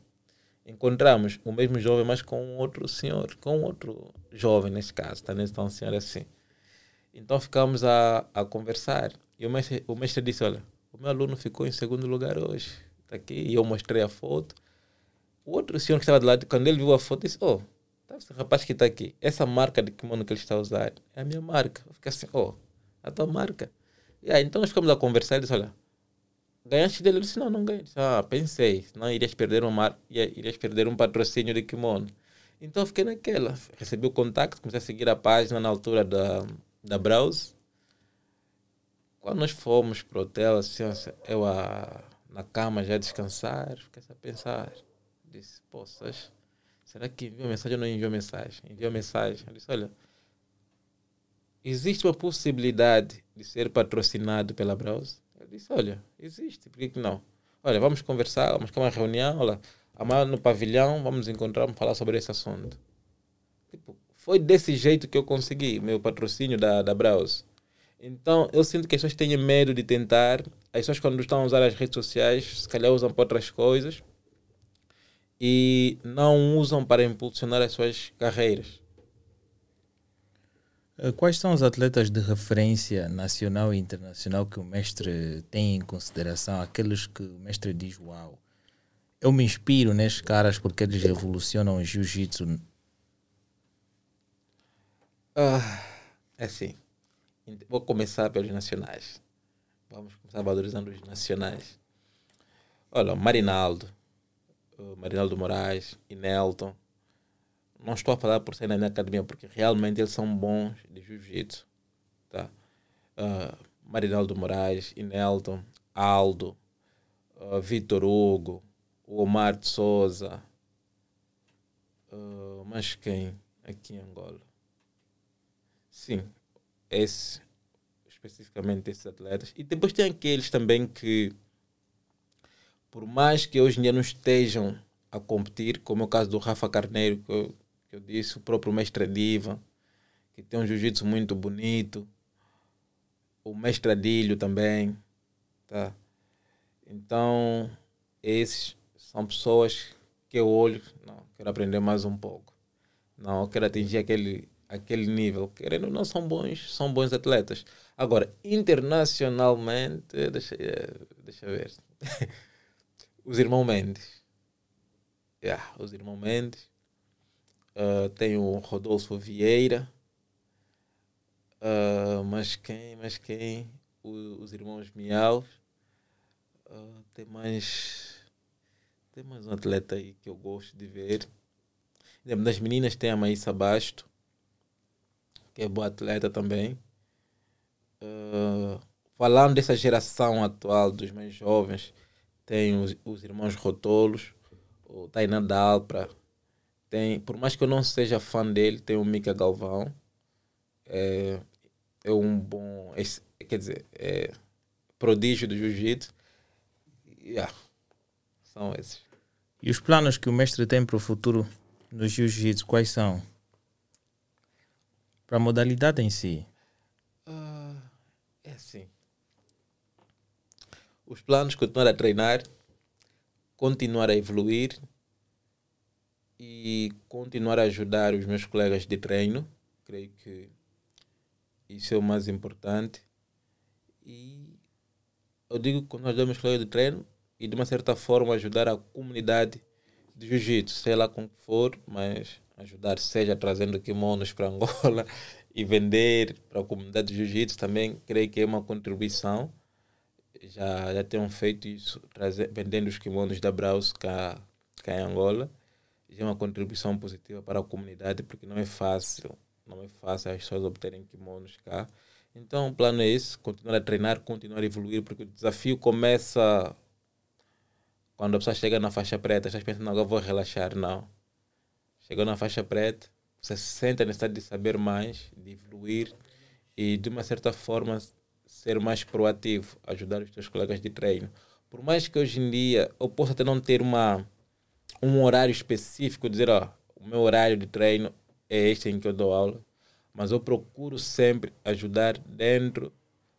encontramos o mesmo jovem, mas com um outro senhor, com um outro jovem nesse caso, tá? Nesse tão senhor assim. Então ficamos a, a conversar e o mestre, o mestre disse, olha, o meu aluno ficou em segundo lugar hoje, tá aqui, e eu mostrei a foto. O outro senhor que estava do lado, quando ele viu a foto, disse: Oh, tá esse rapaz que está aqui, essa marca de kimono que ele está a usar é a minha marca. Eu fiquei assim: Oh, a tua marca. E então nós ficamos a conversar. Ele disse: Olha, ganhaste dele? Eu disse: Não, não ganhei. Disse, ah, pensei, não irias perder, uma mar... irias perder um patrocínio de kimono. Então fiquei naquela. Recebi o contato, comecei a seguir a página na altura da, da Browse. Quando nós fomos para o hotel, assim, eu a, na cama já descansar, fiquei a pensar. Disse, poças, será que enviou mensagem ou não enviou mensagem? Enviou mensagem. Eu disse, olha, existe uma possibilidade de ser patrocinado pela Browse? Eu disse, olha, existe, por que, que não? Olha, vamos conversar, vamos ter uma reunião, olha, amanhã no pavilhão, vamos encontrar, vamos falar sobre esse assunto. Tipo, foi desse jeito que eu consegui meu patrocínio da, da Browse. Então, eu sinto que as pessoas têm medo de tentar. As pessoas, quando estão a usar as redes sociais, se calhar usam para outras coisas e não usam para impulsionar as suas carreiras. Eh, quais são os atletas de referência nacional e internacional que o mestre tem em consideração? Aqueles que o mestre diz: Uau, eu me inspiro nestes caras porque eles revolucionam o jiu-jitsu. Ah, é assim. Vou começar pelos nacionais. Vamos começar valorizando os nacionais. Olha, Marinaldo, Marinaldo Moraes e Nelton. Não estou a falar por ser na academia, porque realmente eles são bons de jiu-jitsu. Tá? Uh, Marinaldo Moraes e Nelton, Aldo, uh, Vitor Hugo, Omar de Souza, uh, mas quem aqui em Angola? Sim, esse, especificamente esses atletas. E depois tem aqueles também que, por mais que hoje em dia não estejam a competir, como é o caso do Rafa Carneiro, que eu, que eu disse, o próprio mestre Diva, que tem um jiu-jitsu muito bonito, o mestre Adílio também, tá? Então, esses são pessoas que eu olho, não, quero aprender mais um pouco. Não, quero atingir aquele, aquele nível. Querendo ou não, são bons, são bons atletas. Agora, internacionalmente, deixa, eh, deixa ver. os irmãos Mendes. Yeah, os irmãos Mendes. Uh, tem o Rodolfo Vieira. Uh, mas quem? Mas quem? O, os irmãos Miau. Uh, tem mais tem mais um atleta aí que eu gosto de ver. Das meninas tem a Maísa Basto, que é boa atleta também. Uh, falando dessa geração atual dos mais jovens, tem os, os irmãos Rotolos, o Tainan Dalpra. Tem, por mais que eu não seja fã dele, tem o Mika Galvão. É, é um bom. É, quer dizer, é prodígio do jiu-jitsu. Yeah. São esses. E os planos que o mestre tem para o futuro no jiu-jitsu, quais são? Para a modalidade em si? Uh, é assim. Os planos continuar a treinar, continuar a evoluir e continuar a ajudar os meus colegas de treino. Creio que isso é o mais importante. E eu digo que nós damos colegas de treino, e de uma certa forma ajudar a comunidade de jiu-jitsu, sei lá como for, mas ajudar, seja trazendo kimonos para Angola e vender para a comunidade de jiu-jitsu também, creio que é uma contribuição. Já, já tenham feito isso, trazer, vendendo os kimonos da Browse cá, cá em Angola. Já é uma contribuição positiva para a comunidade, porque não é fácil, não é fácil as pessoas obterem kimonos cá. Então o plano é esse, continuar a treinar, continuar a evoluir, porque o desafio começa quando a pessoa chega na faixa preta, está pensando, agora vou relaxar. Não. Chegou na faixa preta, você sente a necessidade de saber mais, de evoluir e, de uma certa forma, ser mais proativo, ajudar os teus colegas de treino. Por mais que hoje em dia eu possa até não ter uma, um horário específico, dizer, ó, o meu horário de treino é este em que eu dou aula, mas eu procuro sempre ajudar dentro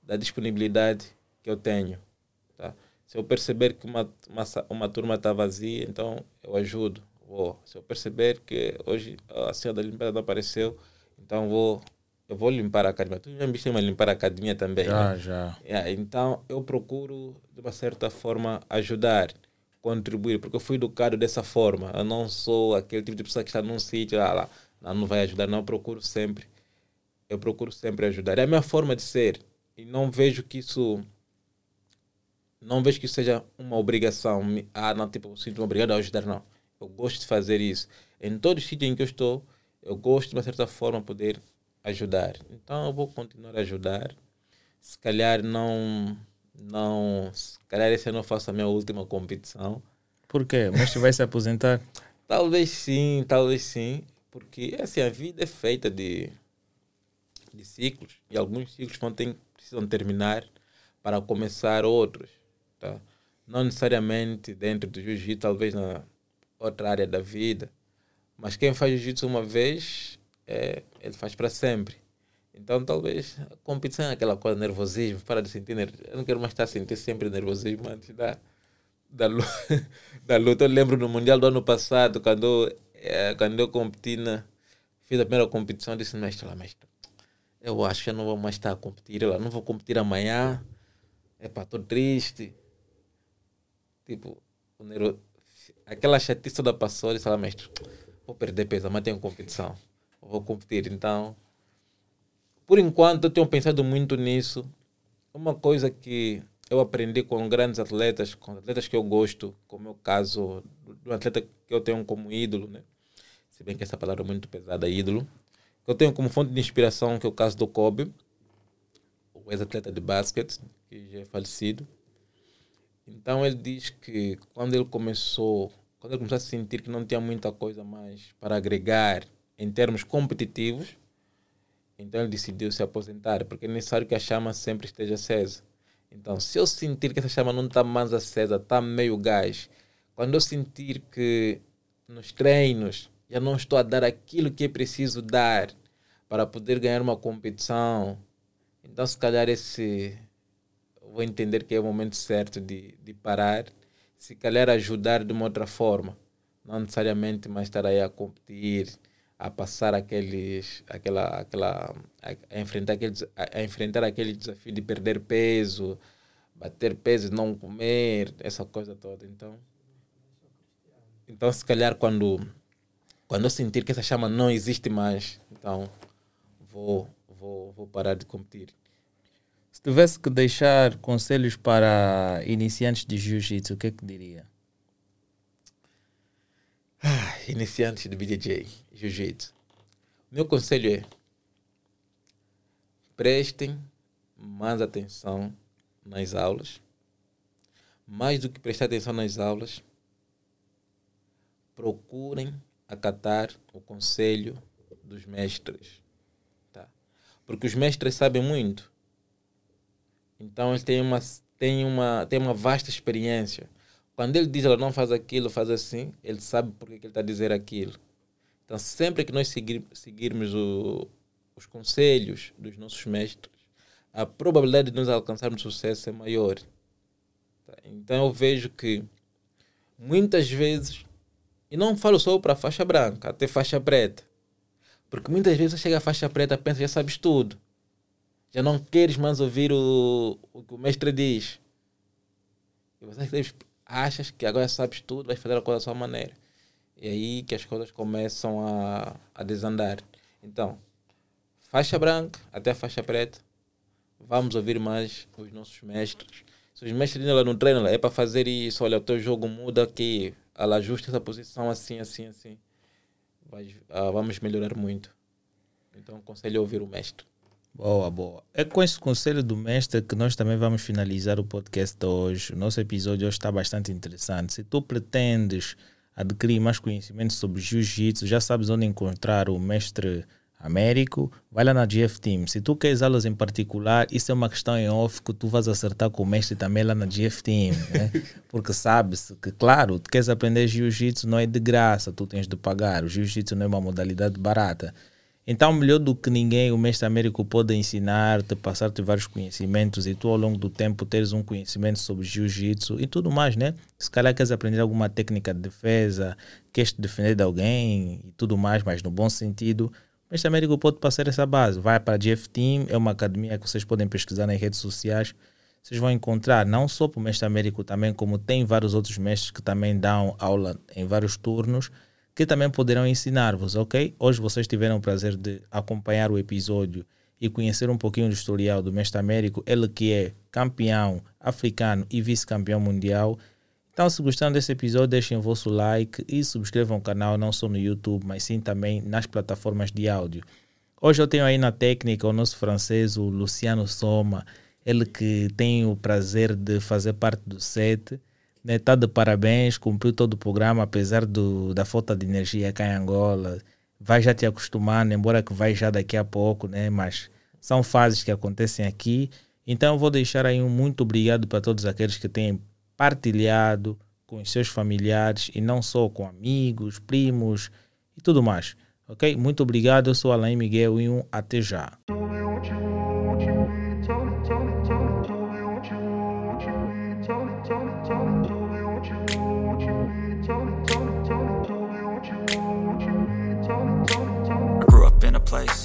da disponibilidade que eu tenho. Tá? Se eu perceber que uma, uma, uma turma está vazia, então eu ajudo. Vou. Se eu perceber que hoje a senhora da limpeza não apareceu, então vou, eu vou limpar a academia. Tu já me chama limpar a academia também? Já, né? já. Yeah, então eu procuro, de uma certa forma, ajudar. Contribuir, porque eu fui educado dessa forma. Eu não sou aquele tipo de pessoa que está num sítio, ah, lá, não, não vai ajudar, não. Eu procuro sempre, eu procuro sempre ajudar. É a minha forma de ser e não vejo que isso não vejo que isso seja uma obrigação. Ah, não, tipo, eu sinto-me obrigado a ajudar, não. Eu gosto de fazer isso. Em todo sítio em que eu estou, eu gosto de uma certa forma poder ajudar. Então eu vou continuar a ajudar. Se calhar não, não, se calhar esse ano eu faço a minha última competição. Por quê? Mas tu vai se aposentar? talvez sim, talvez sim, porque assim a vida é feita de de ciclos e alguns ciclos vão ter, precisam terminar para começar outros, tá? Não necessariamente dentro do jiu-jitsu, talvez na outra área da vida, mas quem faz jiu-jitsu uma vez, é, ele faz para sempre. Então, talvez a competição é aquela coisa, nervosismo, para de sentir nervosismo. Eu não quero mais estar a sentir sempre nervosismo antes da, da, luta, da luta. Eu lembro no Mundial do ano passado, quando, é, quando eu competi, na, fiz a primeira competição, eu disse, mestre, lá, mestre, eu acho que eu não vou mais estar a competir. Eu não vou competir amanhã. É para estou triste. Tipo, o nervo, aquela chatice da passou e disse, mestre, vou perder peso, mas tenho competição. Vou competir. Então, por enquanto, eu tenho pensado muito nisso. Uma coisa que eu aprendi com grandes atletas, com atletas que eu gosto, como é o caso do atleta que eu tenho como ídolo, né? Se bem que essa palavra é muito pesada, ídolo que eu tenho como fonte de inspiração, que é o caso do Kobe, o ex-atleta de basquete, que já é falecido. Então ele diz que quando ele começou, quando ele começou a sentir que não tinha muita coisa mais para agregar em termos competitivos, então ele decidiu se aposentar, porque é necessário que a chama sempre esteja acesa. Então, se eu sentir que essa chama não está mais acesa, está meio gás, quando eu sentir que nos treinos já não estou a dar aquilo que é preciso dar para poder ganhar uma competição. Então, se calhar, esse vou entender que é o momento certo de, de parar, se calhar ajudar de uma outra forma, não necessariamente mais estar aí a competir, a passar aqueles, aquela, aquela, a, enfrentar aquele, a, a enfrentar aquele desafio de perder peso, bater peso, não comer, essa coisa toda. Então, então se calhar quando quando eu sentir que essa chama não existe mais, então vou, vou, vou parar de competir. Se tivesse que deixar conselhos para iniciantes de jiu-jitsu, o que é que diria? Ah, iniciantes de BJJ, jiu-jitsu. Meu conselho é prestem mais atenção nas aulas. Mais do que prestar atenção nas aulas, procurem acatar o conselho dos mestres. Tá? Porque os mestres sabem muito. Então eles têm uma, têm uma, têm uma vasta experiência. Quando ele diz ela não faz aquilo, faz assim, ele sabe por que ele está a dizer aquilo. Então sempre que nós seguir, seguirmos o, os conselhos dos nossos mestres, a probabilidade de nós alcançarmos sucesso é maior. Tá? Então eu vejo que muitas vezes e não falo só para faixa branca, até faixa preta. Porque muitas vezes você chega à faixa preta pensa já sabes tudo. Já não queres mais ouvir o, o que o mestre diz. E você achas que agora sabes tudo, vais fazer a coisa da sua maneira. E aí que as coisas começam a, a desandar. Então, faixa branca até faixa preta, vamos ouvir mais os nossos mestres. Se os mestres ainda não treinam, é para fazer isso, olha, o teu jogo muda aqui, ela ajusta essa posição assim, assim, assim, uh, vamos melhorar muito. Então, aconselho a ouvir o mestre. Boa, boa. É com esse conselho do mestre que nós também vamos finalizar o podcast hoje. O nosso episódio hoje está bastante interessante. Se tu pretendes adquirir mais conhecimento sobre jiu-jitsu, já sabes onde encontrar o mestre Américo, vai lá na GF Team. Se tu queres aulas em particular, isso é uma questão em off que tu vais acertar com o mestre também lá na GF Team. Né? Porque sabes que, claro, tu queres aprender jiu-jitsu, não é de graça, tu tens de pagar. O jiu-jitsu não é uma modalidade barata. Então, melhor do que ninguém, o mestre Américo pode ensinar-te, passar-te vários conhecimentos e tu, ao longo do tempo, teres um conhecimento sobre jiu-jitsu e tudo mais, né? Se calhar queres aprender alguma técnica de defesa, queres te defender de alguém e tudo mais, mas no bom sentido Mestre Américo pode passar essa base. Vai para a GF Team, é uma academia que vocês podem pesquisar nas redes sociais. vocês vão encontrar não só para o mestre Américo também, como tem vários outros mestres que também dão aula em vários turnos, que também poderão ensinar-vos, ok? Hoje vocês tiveram o prazer de acompanhar o episódio e conhecer um pouquinho do historial do mestre Américo, ele que é campeão africano e vice-campeão mundial. Então, se gostaram desse episódio, deixem o vosso like e subscrevam o canal não só no YouTube, mas sim também nas plataformas de áudio. Hoje eu tenho aí na técnica o nosso francês, o Luciano Soma, ele que tem o prazer de fazer parte do set. Está né, tá de parabéns, cumpriu todo o programa, apesar do, da falta de energia cá em Angola. Vai já te acostumando, embora que vai já daqui a pouco, né? Mas são fases que acontecem aqui. Então vou deixar aí um muito obrigado para todos aqueles que têm partilhado com os seus familiares e não só com amigos, primos e tudo mais. Ok? Muito obrigado. Eu sou Alain Miguel e um até já. place.